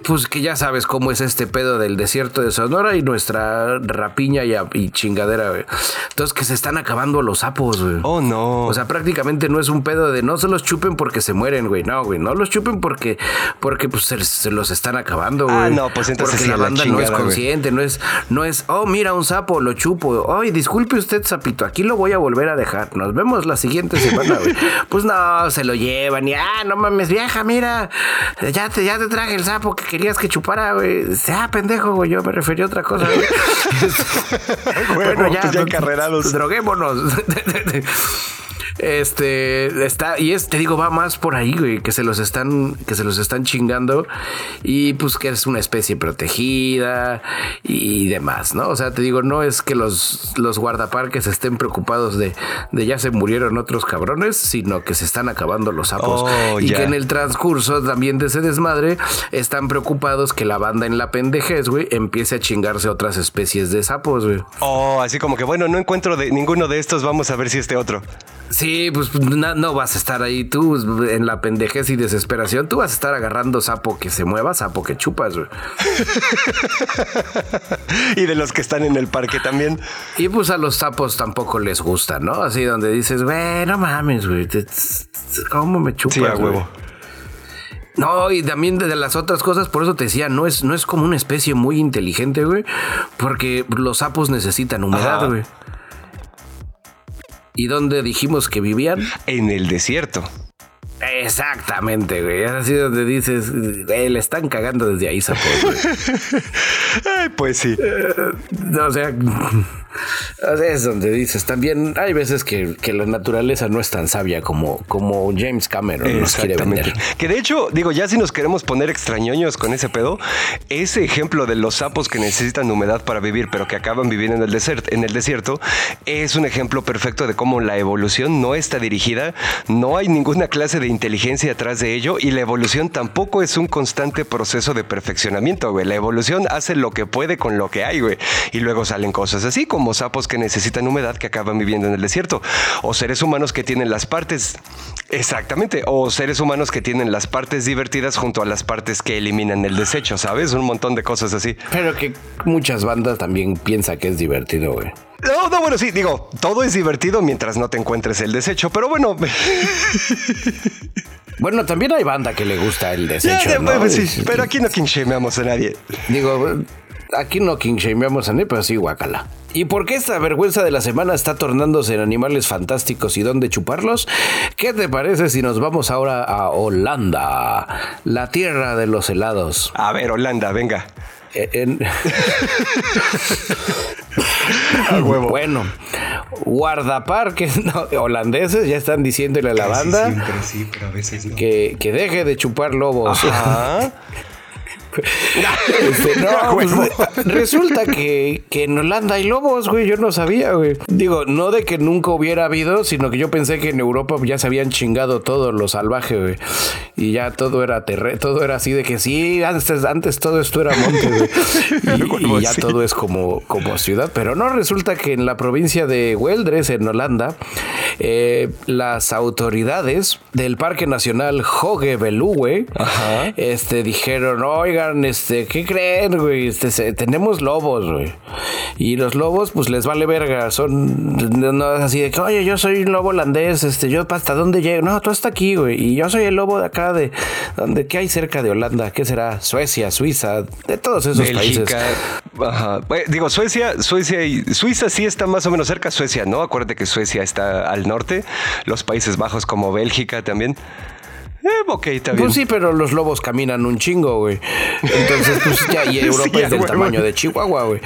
pues que ya sabes cómo es este pedo del desierto de Sonora y nuestra rapiña y, chingadera, güey. Entonces que se están acabando los sapos, güey. Oh, no. O sea, prácticamente no es un pedo de no se los chupen porque se mueren, güey. No, güey, no los chupen porque, porque pues se, los están acabando, güey. Ah, no, pues entonces porque la banda no es consciente, no es, no es, oh, mira un sapo, lo chupo. Ay, disculpe usted, sapito, aquí lo voy a volver a dejar. Nos vemos la siguiente semana, güey. Pues no, se lo llevan y, ah, no mames, vieja, mira, ya te, ya te traje el sapo que querías que chupara, güey. Sea pendejo, güey. Yo me referí a otra cosa, güey. bueno, ya, ya encarrerados. Droguémonos. Este está, y es, te digo, va más por ahí, güey, que se los están, que se los están chingando y pues que es una especie protegida y demás, ¿no? O sea, te digo, no es que los, los guardaparques estén preocupados de, de ya se murieron otros cabrones, sino que se están acabando los sapos oh, y que en el transcurso también de ese desmadre están preocupados que la banda en la pendejez, güey, empiece a chingarse otras especies de sapos, güey. Oh, así como que bueno, no encuentro de ninguno de estos, vamos a ver si este otro. Sí, pues no, vas a estar ahí tú en la pendejez y desesperación. Tú vas a estar agarrando sapo que se mueva, sapo que chupas, güey. y de los que están en el parque también. Y pues a los sapos tampoco les gusta, ¿no? Así donde dices, güey, no mames, güey. ¿Cómo me chupas? Sí, a huevo. No, y también de las otras cosas, por eso te decía, no es, no es como una especie muy inteligente, güey, porque los sapos necesitan humedad, güey. ¿Y dónde dijimos que vivían? En el desierto. Exactamente, güey. Es así donde dices, le están cagando desde ahí, sapo. Ay, pues sí. Eh, o sea, es donde dices, también hay veces que, la naturaleza no es tan sabia como, como James Cameron nos quiere vender. Que de hecho, digo, ya si nos queremos poner extrañoños con ese pedo, ese ejemplo de los sapos que necesitan humedad para vivir, pero que acaban viviendo en el, desierto, en el desierto, es un ejemplo perfecto de cómo la evolución no está dirigida, no hay ninguna clase de inteligencia atrás de ello y la evolución tampoco es un constante proceso de perfeccionamiento. La evolución hace lo que puede con lo que hay, güey. Y luego salen cosas así como sapos que necesitan humedad que acaban viviendo en el desierto, o seres humanos que tienen las partes, exactamente, o seres humanos que tienen las partes divertidas junto a las partes que eliminan el desecho, ¿sabes? Un montón de cosas así. Pero que muchas bandas también piensan que es divertido, güey. No, no, bueno, sí, digo, todo es divertido mientras no te encuentres el desecho, pero bueno. Bueno, también hay banda que le gusta el desecho. sí, pero aquí no quinshameamos a nadie. Digo, aquí no kingshameamos a nadie, pero sí guacala. ¿Y por qué esta vergüenza de la semana está tornándose en animales fantásticos y dónde chuparlos? ¿Qué te parece si nos vamos ahora a Holanda, la tierra de los helados? A ver, Holanda, venga. Eh, bueno, guardaparques holandeses ya están diciéndole a la banda que, que, deje de chupar lobos. Este, no, pues, resulta que, en Holanda hay lobos, güey. Yo no sabía, güey. Digo, no de que nunca hubiera habido, sino que yo pensé que en Europa ya se habían chingado todo lo salvaje, güey. Y ya todo era terreno, todo era así de que sí, antes, antes todo esto era monte, güey. Y, ya todo es como, como ciudad. Pero no, resulta que en la provincia de Weldres, en Holanda, eh, las autoridades del Parque Nacional Hoge Veluwe este, dijeron, oiga, oigan, este, ¿qué creen, güey? Este, tenemos lobos, güey. Y los lobos, pues les vale verga. Son no, así de que, oye, yo soy un lobo holandés, este, yo hasta dónde llego. No, tú estás aquí, güey. Y yo soy el lobo de acá, de donde, ¿qué hay cerca de Holanda? ¿Qué será? Suecia, Suiza, de todos esos países. Ajá. Digo, Suecia, Suecia y Suiza sí está más o menos cerca. Suecia, ¿no? Acuérdate que Suecia está al norte. Los Países Bajos como Bélgica también. Eh, ok, está bien. Pues sí, pero los lobos caminan un chingo, güey. Entonces, pues ya, y Europa es del tamaño de Chihuahua, güey.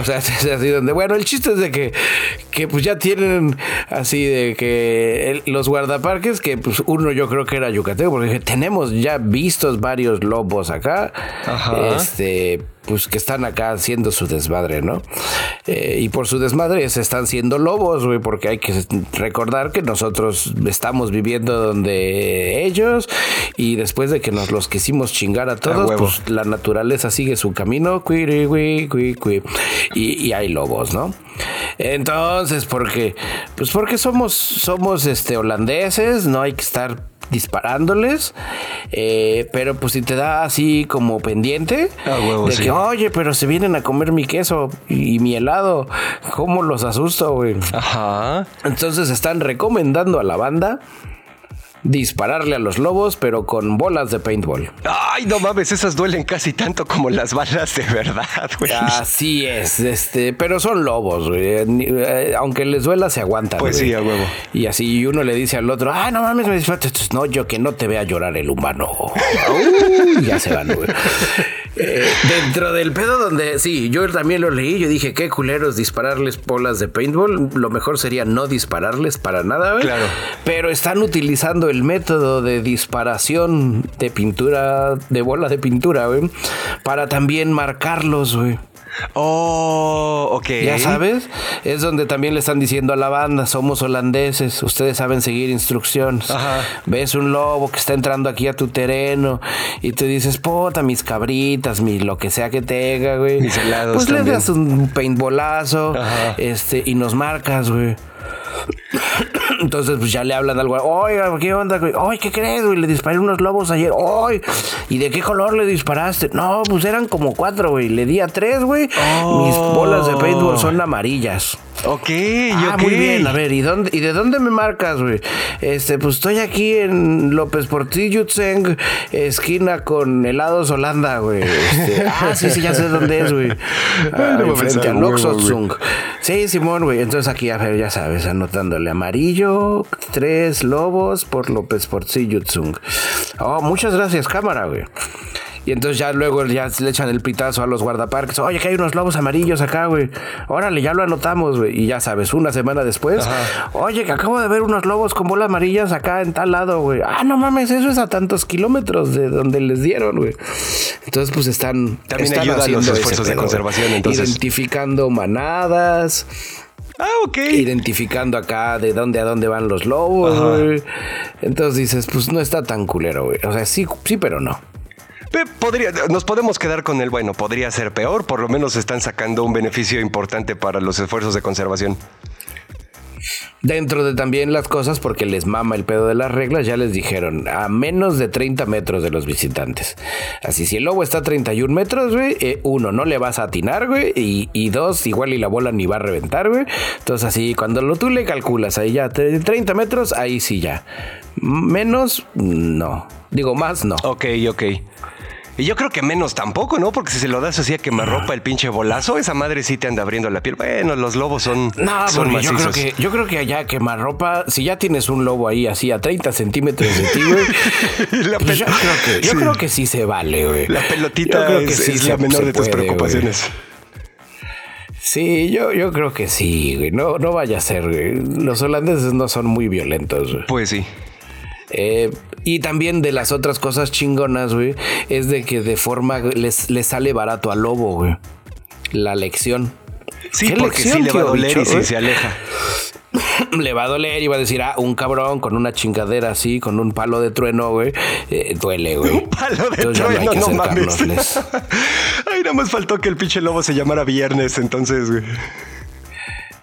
O sea, es así donde. Bueno, el chiste es de que, que pues ya tienen así de que los guardaparques, que pues uno yo creo que era yucateco, porque tenemos ya vistos varios lobos acá. Ajá. Este pues que están acá haciendo su desmadre, ¿no? Eh, y por su desmadre se están siendo lobos, güey, porque hay que recordar que nosotros estamos viviendo donde ellos y después de que nos los quisimos chingar a todos, pues la naturaleza sigue su camino, y, y hay lobos, ¿no? Entonces, porque, pues porque somos, somos este holandeses, no hay que estar disparándoles, eh, pero pues si te da así como pendiente ah, de que, oye, pero se vienen a comer mi queso y, mi helado, ¿cómo los asusto, güey? Ajá. Entonces están recomendando a la banda dispararle a los lobos, pero con bolas de paintball. Ay, no mames, esas duelen casi tanto como las balas de verdad, güey. Así es, este, pero son lobos, güey. Eh, aunque les duela, se aguantan. Pues sí, a huevo. Y así uno le dice al otro, ah, no mames, me No, yo que no te vea llorar el humano. ya se van, güey. Eh, dentro del pedo donde, sí, yo también lo leí, yo dije, qué culeros dispararles bolas de paintball. Lo mejor sería no dispararles para nada. Claro. Pero están utilizando el método de disparación de pintura, de bola de pintura, para también marcarlos, güey. Oh, ok. Ya sabes, es donde también le están diciendo a la banda, somos holandeses, ustedes saben seguir instrucciones. Ajá. Ves un lobo que está entrando aquí a tu terreno y te dices, puta, mis cabritas, mi lo que sea que tenga, güey. Mis helados Pues le das un paintbolazo, este, y nos marcas, güey. Entonces, pues ya le hablan algo. Oiga, ¿qué onda? Oye, ¿qué crees, güey? Le disparé unos lobos ayer. Oye, ¿y de qué color le disparaste? No, pues eran como cuatro, güey. Le di a tres, güey. Mis bolas de paintball son amarillas. Ok, ah, muy bien. A ver, ¿y, dónde, ¿y de dónde me marcas, güey? Este, pues estoy aquí en López Portillo Tseng, esquina con helados Holanda, güey. Este, ah, sí, sí, ya sé dónde es, güey. Ah, frente a Loxotsung. Sí, Simón, güey. Entonces aquí, a ver, ya sabes, anotándole amarillo, tres lobos por López Portillo Tsung. Oh, muchas gracias, cámara, güey. Y entonces ya luego ya le echan el pitazo a los guardaparques. Oye, que hay unos lobos amarillos acá, güey. Órale, ya lo anotamos, güey. Y ya sabes, una semana después. Oye, que acabo de ver unos lobos con bolas amarillas acá en tal lado, güey. Ah, no mames, eso es a tantos kilómetros de donde les dieron, güey. Entonces, pues están. También ayudan los esfuerzos de conservación, entonces. Identificando manadas. Ah, ok. Identificando acá de dónde a dónde van los lobos, güey. Entonces dices, pues no está tan culero, güey. O sea, sí, sí, pero no. Podría, nos podemos quedar con el bueno, podría ser peor, por lo menos están sacando un beneficio importante para los esfuerzos de conservación. Dentro de también las cosas, porque les mama el pedo de las reglas, ya les dijeron a menos de 30 metros de los visitantes. Así, si el lobo está a 31 metros, güey, eh, uno, no le vas a atinar, güey, y, dos, igual y la bola ni va a reventar, güey. Entonces, así, cuando lo tú le calculas ahí ya 30 metros, ahí sí ya. Menos, no. Digo, más, no. Ok, ok. Y yo creo que menos tampoco, ¿no? Porque si se lo das así a quemarropa el pinche bolazo, esa madre sí te anda abriendo la piel. Bueno, los lobos son. No, son yo creo que yo creo que allá quemarropa, si ya tienes un lobo ahí así a 30 centímetros de ti, güey. Pues yo, creo que, yo creo que sí se vale, güey. La pelotita es, sí la menor de tus preocupaciones. Sí, yo, yo creo que sí, güey. No, no vaya a ser, güey. Los holandeses no son muy violentos, güey. Pues sí. Eh, y también de las otras cosas chingonas, güey, es de que de forma les, les sale barato al lobo, güey. La lección. Sí, porque sí le va a doler y si se aleja. le va a doler y va a decir, ah, un cabrón con una chingadera así, con un palo de trueno, güey, eh, duele, güey. Un palo de trueno, no, mames. Ay, nada más faltó que el pinche lobo se llamara Viernes, entonces, güey.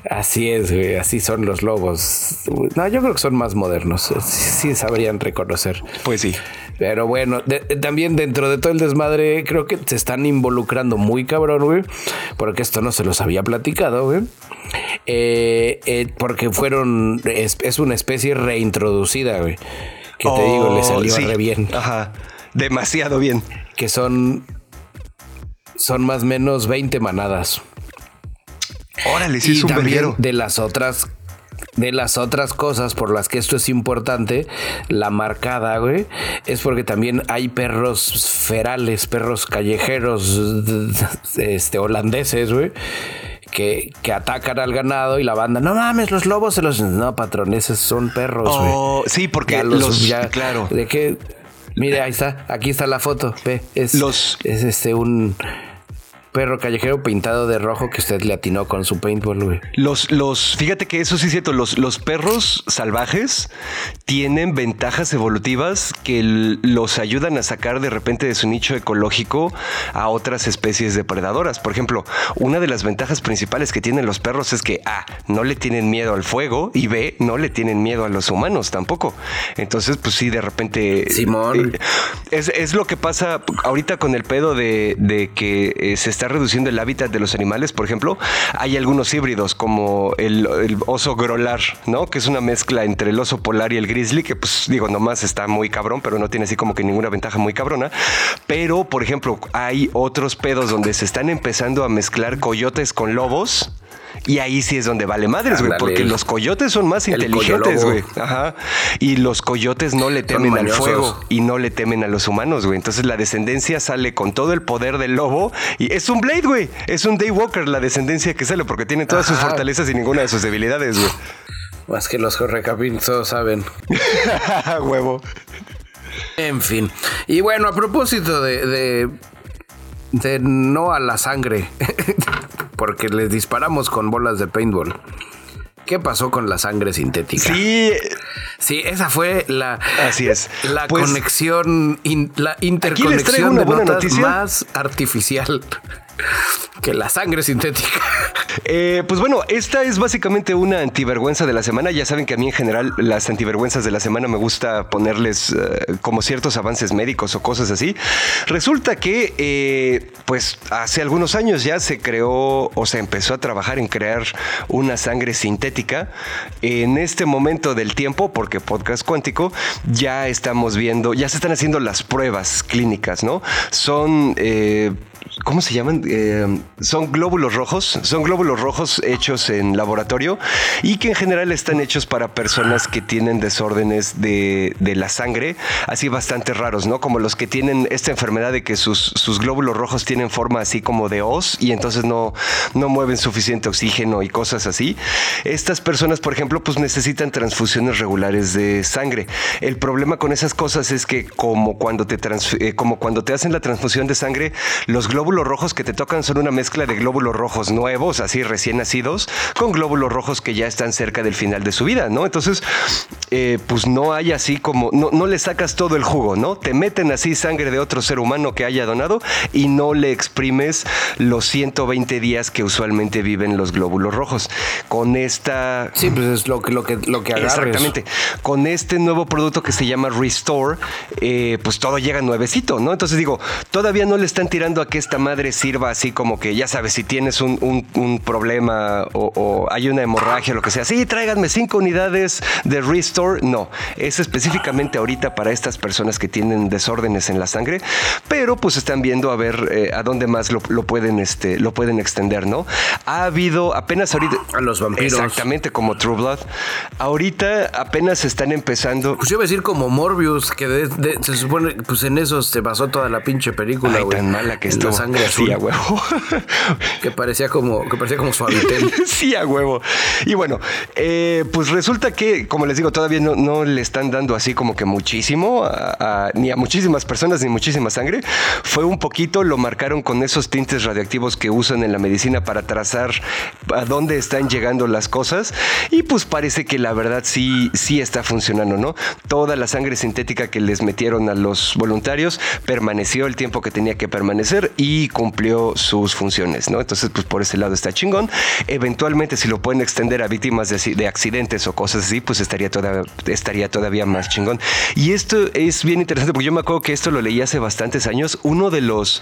Así es, güey, así son los lobos. No, yo creo que son más modernos, sí, sabrían reconocer. Pues sí. Pero bueno, también dentro de todo el desmadre, creo que se están involucrando muy cabrón, güey, porque esto no se los había platicado, güey. Eh, eh, porque fueron, es, una especie reintroducida, güey. Que te digo, le salió oh, re bien. Ajá, demasiado bien. Que son, son más o menos 20 manadas. Órale, sí es un también De las otras de las otras cosas por las que esto es importante, la marcada, güey, es porque también hay perros ferales, perros callejeros, este, holandeses, güey. Que, que, atacan al ganado y la banda, no mames, los lobos se los. No, patroneses son perros, güey. Oh, sí, porque los. Ya, claro. De que. Mire, ahí está, aquí está la foto. Ve, es, los... es este un perro callejero pintado de rojo que usted le atinó con su paintball, güey. Los, los, fíjate que eso sí es cierto, los, los perros salvajes tienen ventajas evolutivas que los ayudan a sacar de repente de su nicho ecológico a otras especies depredadoras. Por ejemplo, una de las ventajas principales que tienen los perros es que A, no le tienen miedo al fuego y B, no le tienen miedo a los humanos tampoco. Entonces, pues sí, de repente... Simón. Eh, es, es, lo que pasa ahorita con el pedo de, de que eh, se está reduciendo el hábitat de los animales, por ejemplo, hay algunos híbridos como el, oso grolar, ¿no? Que es una mezcla entre el oso polar y el grizzly, que pues digo, nomás está muy cabrón, pero no tiene así como que ninguna ventaja muy cabrona. Pero, por ejemplo, hay otros pedos donde se están empezando a mezclar coyotes con lobos y ahí sí es donde vale madres, güey, porque los coyotes son más inteligentes, güey. Ajá. Y los coyotes no le temen al fuego y no le temen a los humanos, güey. Entonces la descendencia sale con todo el poder del lobo y es un Blade, güey. Es un Daywalker la descendencia que sale porque tiene todas sus fortalezas y ninguna de sus debilidades, güey. Más que los todos saben. Huevo. En fin. Y bueno, a propósito de, de, de no a la sangre. porque les disparamos con bolas de paintball. ¿Qué pasó con la sangre sintética? Sí. Sí, esa fue la. Así es. La pues, conexión, la interconexión de notas más artificial que la sangre sintética. Eh, pues bueno, esta es básicamente una antivergüenza de la semana. Ya saben que a mí en general las antivergüenzas de la semana me gusta ponerles eh, como ciertos avances médicos o cosas así. Resulta que eh, pues hace algunos años ya se creó o se empezó a trabajar en crear una sangre sintética. En este momento del tiempo, porque podcast cuántico, ya estamos viendo, ya se están haciendo las pruebas clínicas, ¿no? Son ¿Cómo se llaman? Eh, son glóbulos rojos. Son glóbulos rojos hechos en laboratorio y que en general están hechos para personas que tienen desórdenes de, la sangre, así bastante raros, ¿no? Como los que tienen esta enfermedad de que sus, glóbulos rojos tienen forma así como de os y entonces no, no mueven suficiente oxígeno y cosas así. Estas personas, por ejemplo, pues necesitan transfusiones regulares de sangre. El problema con esas cosas es que como cuando te, eh, como cuando te hacen la transfusión de sangre, los glóbulos glóbulos rojos que te tocan son una mezcla de glóbulos rojos nuevos, así recién nacidos, con glóbulos rojos que ya están cerca del final de su vida, ¿no? Entonces, eh, pues no hay así como, no, no le sacas todo el jugo, ¿no? Te meten así sangre de otro ser humano que haya donado y no le exprimes los 120 días que usualmente viven los glóbulos rojos. Con esta... Sí, pues es lo que, lo que, lo que Exactamente. Con este nuevo producto que se llama Restore, eh, pues todo llega nuevecito, ¿no? Entonces digo, todavía no le están tirando a que esta madre sirva así como que, ya sabes, si tienes un, problema o, hay una hemorragia o lo que sea, sí, tráiganme cinco unidades de Restore. No, es específicamente ahorita para estas personas que tienen desórdenes en la sangre, pero pues están viendo a ver eh, a dónde más lo, pueden, este, lo pueden extender, ¿no? Ha habido apenas ahorita... A los vampiros. Exactamente, como True Blood. Ahorita apenas están empezando... Pues yo iba a decir como Morbius, que se supone, pues en eso se basó toda la pinche película, Ay, tan mala que estuvo sangre Sí, a huevo. que parecía como, que parecía como suavitel. sí, a huevo. Y bueno, eh, pues resulta que, como les digo, todavía no, no le están dando así como que muchísimo, ni a muchísimas personas, ni muchísima sangre, Fue un poquito, lo marcaron con esos tintes radioactivos que usan en la medicina para trazar a dónde están llegando las cosas. Y pues parece que la verdad sí, sí está funcionando, ¿no? Toda la sangre sintética que les metieron a los voluntarios permaneció el tiempo que tenía que permanecer y cumplió sus funciones, ¿no? Entonces, pues por ese lado está chingón. Eventualmente, si lo pueden extender a víctimas de, accidentes o cosas así, pues estaría, toda, estaría todavía más chingón. Y esto es bien interesante porque yo me acuerdo que esto lo leí hace bastantes años. Uno de los,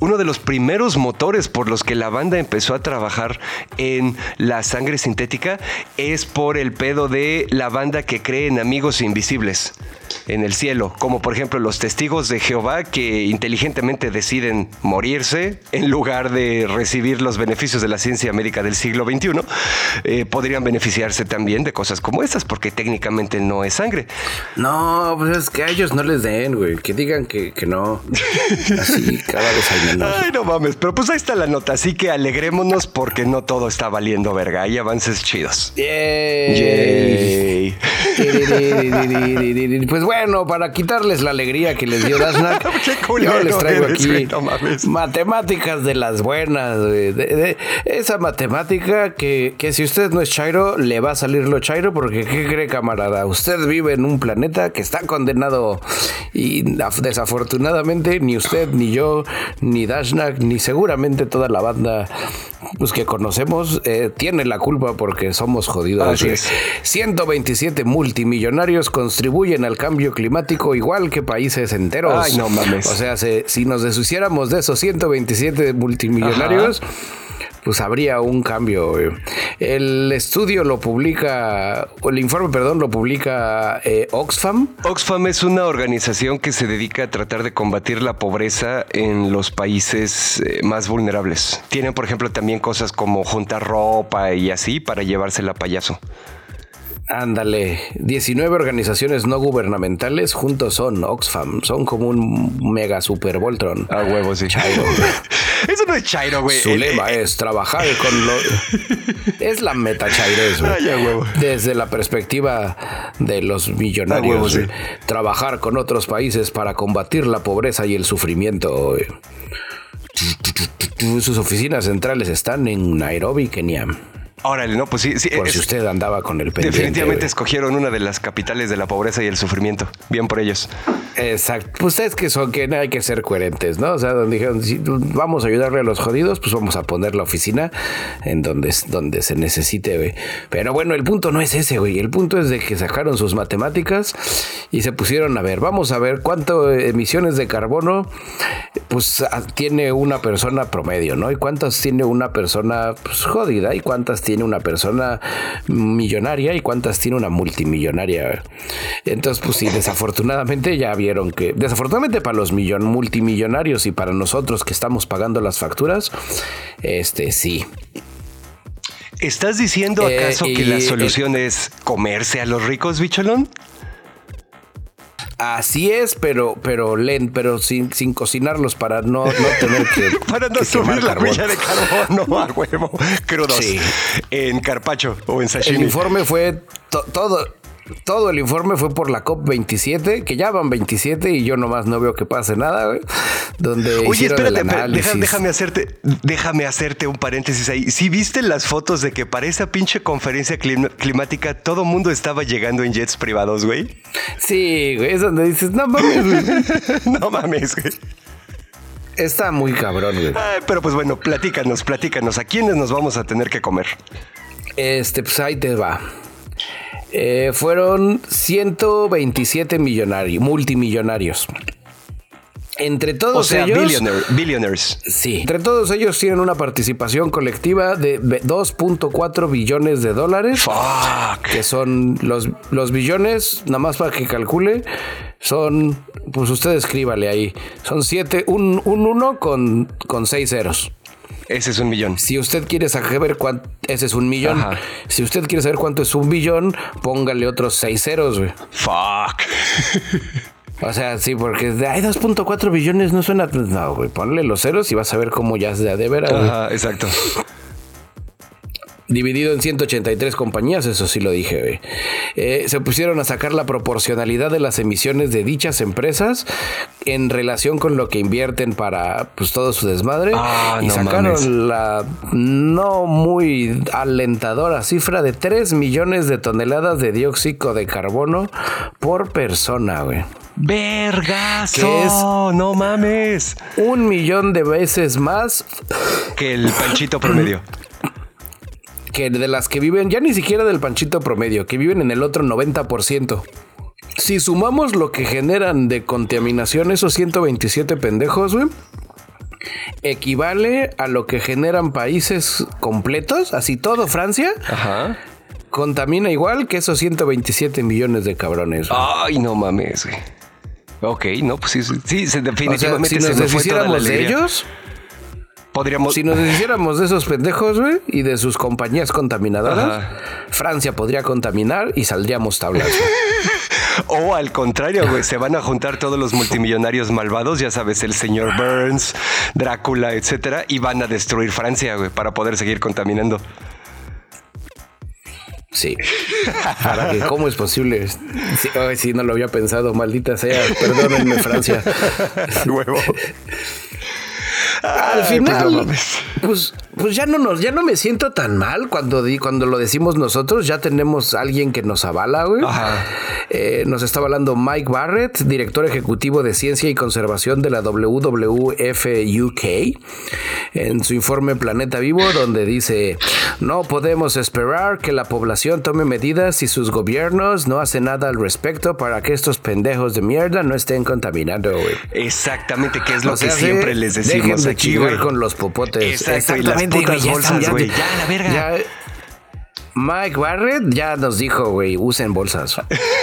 uno de los primeros motores por los que la banda empezó a trabajar en la sangre sintética es por el pedo de la banda que cree en amigos invisibles en el cielo, como por ejemplo los testigos de Jehová que inteligentemente deciden morirse en lugar de recibir los beneficios de la ciencia médica del siglo XXI, eh, podrían beneficiarse también de cosas como estas, porque técnicamente no es sangre. No, pues es que a ellos no les den, güey, que digan que, no. Así, cada vez hay menos. Ay, no mames, pero pues ahí está la nota, así que alegrémonos porque no todo está valiendo verga, hay avances chidos. Yay. Pues bueno, para quitarles la alegría que les dio Dashnak, yo les traigo aquí matemáticas de las buenas. De, esa matemática que, que, si usted no es Chairo, le va a salir lo Chairo, porque ¿qué cree, camarada? Usted vive en un planeta que está condenado y desafortunadamente ni usted, ni yo, ni Dashnak, ni seguramente toda la banda pues, que conocemos eh, tiene la culpa porque somos jodidos. 127 multimillonarios contribuyen al cambio climático igual que países enteros. Ay, no mames. O sea, si nos deshiciéramos de esos 127 multimillonarios, pues habría un cambio. El estudio lo publica, o el informe, perdón, lo publica eh, Oxfam. Oxfam es una organización que se dedica a tratar de combatir la pobreza en los países eh, más vulnerables. Tienen, por ejemplo, también cosas como juntar ropa y así para llevársela a payaso. Ándale, 19 organizaciones no gubernamentales juntos son Oxfam, son como un mega super Voltron. A huevo, sí. Chairo. Eso no es Chairo, güey. Su lema es trabajar con lo... es la meta Chairo, güey. Huevo. Desde la perspectiva de los millonarios. Huevo, Trabajar con otros países para combatir la pobreza y el sufrimiento. Sus oficinas centrales están en Nairobi, Kenia. Órale, no, pues sí. sí por si usted andaba con el pendiente. Definitivamente escogieron una de las capitales de la pobreza y el sufrimiento. Bien por ellos. Exacto. Pues es que son que hay que ser coherentes, ¿no? O sea, donde dijeron, si vamos a ayudarle a los jodidos, pues vamos a poner la oficina en donde, donde se necesite, güey. Pero bueno, el punto no es ese, güey. El punto es de que sacaron sus matemáticas y se pusieron a ver, vamos a ver cuánto emisiones de carbono, pues tiene una persona promedio, ¿no? Y cuántas tiene una persona pues, jodida y cuántas tiene una persona millonaria y cuántas tiene una multimillonaria. Entonces, pues sí, desafortunadamente ya vieron que, desafortunadamente para los millon, multimillonarios y para nosotros que estamos pagando las facturas, este sí. ¿Estás diciendo eh, acaso que la solución es comerse a los ricos, bicholón? Así es, pero, pero lento, pero sin, sin cocinarlos para no, no tener que. para no subir la huella de carbono a huevo. Crudos. Sí. En carpacho o en sashimi. El informe fue todo todo el informe fue por la COP27, que ya van 27 y yo nomás no veo que pase nada, güey. Donde Oye, espérate, déjame, hacerte, déjame hacerte un paréntesis ahí. Si viste las fotos de que para esa pinche conferencia climática todo mundo estaba llegando en jets privados, güey. Sí, güey, es donde dices, no mames, güey. no mames, güey. Está muy cabrón, güey. pero pues bueno, platícanos, platícanos. ¿A quiénes nos vamos a tener que comer? Este, pues ahí te va. Eh, fueron 127 millonarios, multimillonarios. Entre todos o sea, ellos. billionaires. Sí. Entre todos ellos tienen una participación colectiva de 2.4 billones de dólares. Fuck. Que son los, los billones, nada más para que calcule, son. Pues usted escríbale ahí. Son 7, un 1 con, con 6 ceros. Ese es un millón. Si usted quiere saber cuánto, ese es un millón. Si usted quiere saber cuánto es un billón, póngale otros seis ceros, güey. Fuck. O sea, sí, porque hay 2.4 billones no suena. No, güey, ponle los ceros y vas a ver cómo ya se de veras. Ajá, exacto dividido en 183 compañías, eso sí lo dije. Eh, se pusieron a sacar la proporcionalidad de las emisiones de dichas empresas en relación con lo que invierten para pues todo su desmadre Ah, y no sacaron mames. la no muy alentadora cifra de 3 millones de toneladas de dióxido de carbono por persona, güey. ¡Vergazo! ¿Qué es? ¡No mames! Un millón de veces más Que el panchito promedio. que de las que viven, ya ni siquiera del panchito promedio, que viven en el otro 90%. Si sumamos lo que generan de contaminación esos 127 pendejos, güey, equivale a lo que generan países completos, así todo Francia, Ajá. contamina igual que esos 127 millones de cabrones. güey. Ay, no mames, güey. Ok, no, pues sí, sí, o sea, definitivamente si nos se me fue toda la deshiciéramos de ellos, Podríamos... si nos deshiciéramos de esos pendejos, güey, y de sus compañías contaminadoras, Ajá. Francia podría contaminar y saldríamos tablas. O al contrario, güey, se van a juntar todos los multimillonarios malvados, ya sabes, el señor Burns, Drácula, etcétera, y van a destruir Francia, güey, para poder seguir contaminando. Sí. Para que, ¿cómo es posible? Sí, sí, no lo había pensado, maldita sea. Perdónenme, Francia. Huevo. Al final, pues, pues ya no nos, ya no me siento tan mal cuando di, cuando lo decimos nosotros. Ya tenemos alguien que nos avala, güey. Ajá. Eh, nos está hablando Mike Barrett, director ejecutivo de Ciencia y Conservación de la WWF UK, en su informe Planeta Vivo, donde dice, no podemos esperar que la población tome medidas si sus gobiernos no hacen nada al respecto para que estos pendejos de mierda no estén contaminando, güey. Exactamente, que es lo que siempre les dejen decimos de aquí, güey. con los popotes. Exacto, Exactamente, putas güey, ya bolsas, ya- güey. Ya, la verga. ya- Mike Barrett ya nos dijo, güey, usen bolsas.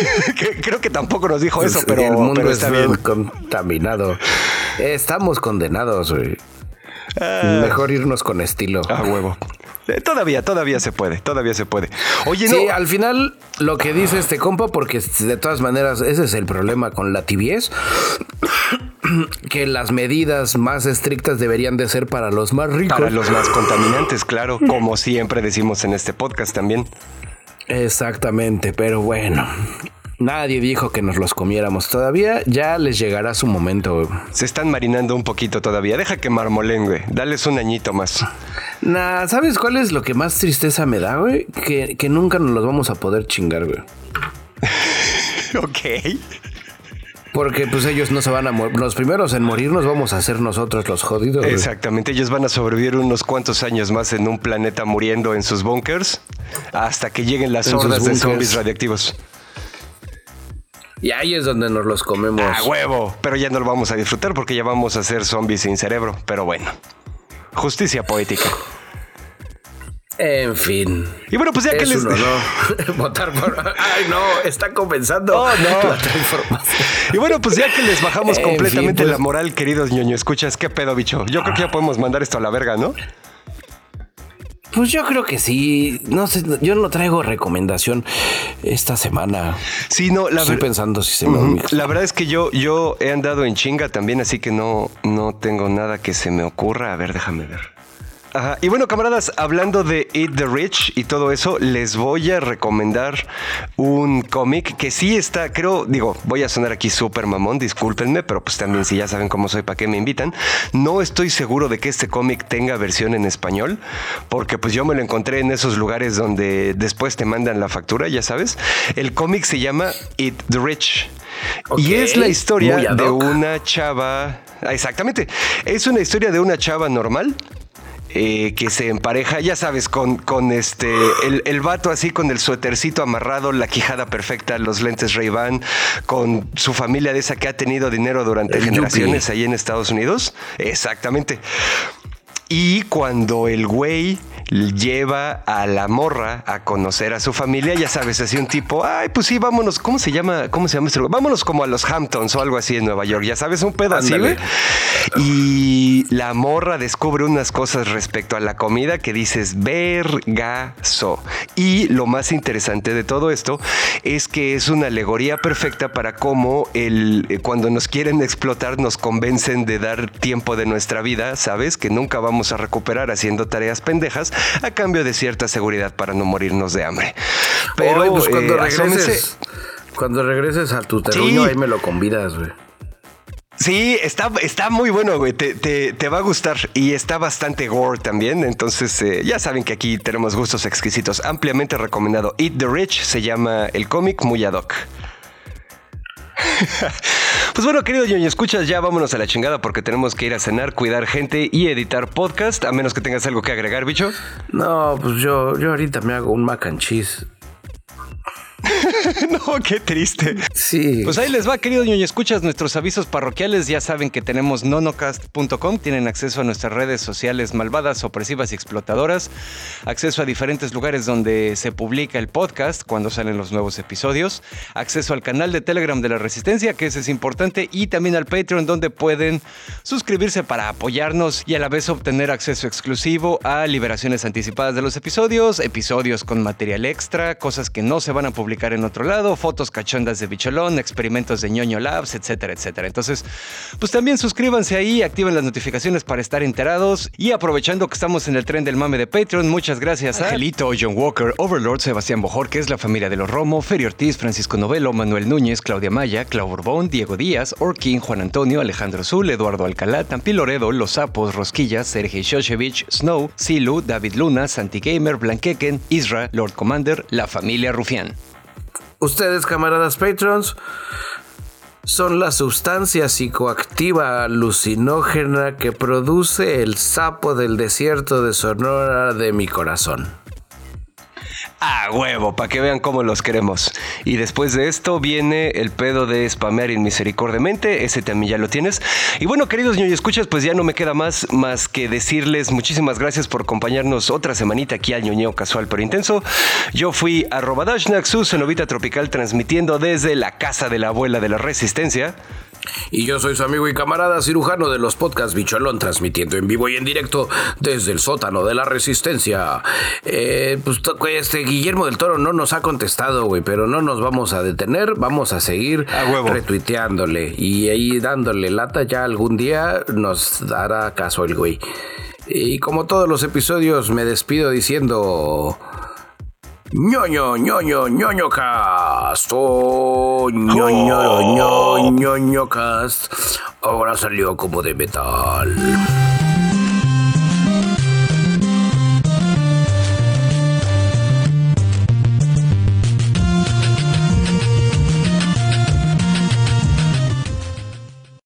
Creo que tampoco nos dijo eso, pero, el mundo pero es está bien. contaminado. Estamos condenados, güey. Mejor irnos con estilo. Ah, huevo. Eh, Todavía, todavía se puede, todavía se puede. Oye, Sí, no. al final lo que dice este compa, porque de todas maneras ese es el problema con la tibiez, que las medidas más estrictas deberían de ser para los más ricos. Para los más contaminantes, claro, como siempre decimos en este podcast también. Exactamente, pero bueno. Nadie dijo que nos los comiéramos todavía. Ya les llegará su momento. güey. Se están marinando un poquito todavía. Deja que marmolen, güey. Dales un añito más. Nah, ¿sabes cuál es lo que más tristeza me da, güey? Que, que nunca nos los vamos a poder chingar, güey. ok. Porque pues ellos no se van a morir. Los primeros en morir nos vamos a hacer nosotros los jodidos. güey. Exactamente. Ellos van a sobrevivir unos cuantos años más en un planeta muriendo en sus bunkers hasta que lleguen las En hordas de zombies radiactivos. Y ahí es donde nos los comemos. A huevo. Pero ya no lo vamos a disfrutar porque ya vamos a ser zombies sin cerebro. Pero bueno. Justicia poética. En fin. Y bueno, pues ya que es les. un honor votar por. Ay, no, está comenzando. Oh, no. La transformación. Y bueno, pues ya que les bajamos En completamente fin, pues- la moral, queridos ñoño, escuchas, qué pedo, bicho. Yo creo que ya podemos mandar esto a la verga, ¿no? Pues yo creo que sí. No sé, yo no traigo recomendación esta semana. Sí, no, la Estoy pensando si se me. La verdad es que yo, yo he andado en chinga también, así que no, no tengo nada que se me ocurra. A ver, déjame ver. Ajá. Y bueno, camaradas, hablando de Eat the Rich y todo eso, les voy a recomendar un cómic que sí está, creo, digo, voy a sonar aquí súper mamón, discúlpenme, pero pues también si ya saben cómo soy, ¿para qué me invitan? No estoy seguro de que este cómic tenga versión en español, porque pues yo me lo encontré en esos lugares donde después te mandan la factura, ya sabes. El cómic se llama Eat the Rich. Y es la historia de una chava. Exactamente. Es una historia de una chava normal. Eh, que se empareja, ya sabes, con, con este el, el vato así con el suétercito amarrado, la quijada perfecta, los lentes Ray-Ban, con su familia de esa que ha tenido dinero durante El generaciones yuppie. ahí en Estados Unidos. Exactamente. Y cuando el güey lleva a la morra a conocer a su familia, ya sabes, así un tipo, ay, pues sí, vámonos, ¿cómo se llama? ¿Cómo se llama este lugar? Vámonos como a los Hamptons o algo así en Nueva York, ya sabes, un pedo así, güey. Y la morra descubre unas cosas respecto a la comida que dices, vergazo. Y lo más interesante de todo esto es que es una alegoría perfecta para cómo el, eh, cuando nos quieren explotar nos convencen de dar tiempo de nuestra vida, ¿sabes? Que nunca vamos a recuperar haciendo tareas pendejas a cambio de cierta seguridad para no morirnos de hambre. Pero pues cuando eh, regreses. Cuando regreses a tu terruño, Sí. ahí me lo convidas, güey. Sí, está, está muy bueno, güey. Te, va a gustar. Y está bastante gore también. Entonces, eh, ya saben que aquí tenemos gustos exquisitos. Ampliamente recomendado. Eat the Rich se llama el cómic muy ad hoc. pues bueno, querido Ñoño, escuchas, ya vámonos a la chingada porque tenemos que ir a cenar, cuidar gente y editar podcast, a menos que tengas algo que agregar, bicho. No, pues yo, yo ahorita me hago un mac and cheese. no, qué triste. Sí. Pues ahí les va, querido ñoño. Escuchas nuestros avisos parroquiales. Ya saben que tenemos nonocast.com. Tienen acceso a nuestras redes sociales malvadas, opresivas y explotadoras. Acceso a diferentes lugares donde se publica el podcast cuando salen los nuevos episodios. Acceso al canal de Telegram de la Resistencia, que ese es importante. Y también al Patreon, donde pueden suscribirse para apoyarnos y a la vez obtener acceso exclusivo a liberaciones anticipadas de los episodios, episodios con material extra, cosas que no se van a publicar en otro lado, fotos cachondas de Bicholón, experimentos de ñoño labs, etcétera, etcétera. Entonces, pues también suscríbanse ahí, activen las notificaciones para estar enterados y aprovechando que estamos en el tren del mame de Patreon, muchas gracias a Angelito, John Walker, Overlord, Sebastián Bojor, que es la familia de los Romo, Feri Ortiz, Francisco Novelo, Manuel Núñez, Claudia Maya, Clau Borbón, Diego Díaz, Orkin, Juan Antonio, Alejandro Zul, Eduardo Alcalá, Tampi Loredo, Los Sapos, Rosquillas, Sergei Shoshevich, Snow, Silu, David Luna, Santi Gamer, Blanqueken, Isra, Lord Commander, la familia Rufián. Ustedes, camaradas patrons, son la sustancia psicoactiva alucinógena que produce el sapo del desierto de Sonora de mi corazón. A huevo, para que vean cómo los queremos. Y después de esto viene el pedo de spamear inmisericordiamente. Ese también ya lo tienes. Y bueno, queridos ñoño escuchas, pues ya no me queda más, más que decirles muchísimas gracias por acompañarnos otra semanita aquí al ñoñeo casual pero intenso. Yo fui a Robadashnak, su cenovita tropical, transmitiendo desde la casa de la abuela de la resistencia. Y yo soy su amigo y camarada cirujano de los podcasts Bicholón, transmitiendo en vivo y en directo desde el sótano de la Resistencia. Eh, pues este Guillermo del Toro no nos ha contestado, güey, pero no nos vamos a detener, vamos a seguir retuiteándole y ahí dándole lata. Ya algún día nos dará caso el güey. Y como todos los episodios, me despido diciendo ñoño, ñoño, ñoño cast. Oh, ñoño, ñoño, ñoño cast. Ahora salió como de metal.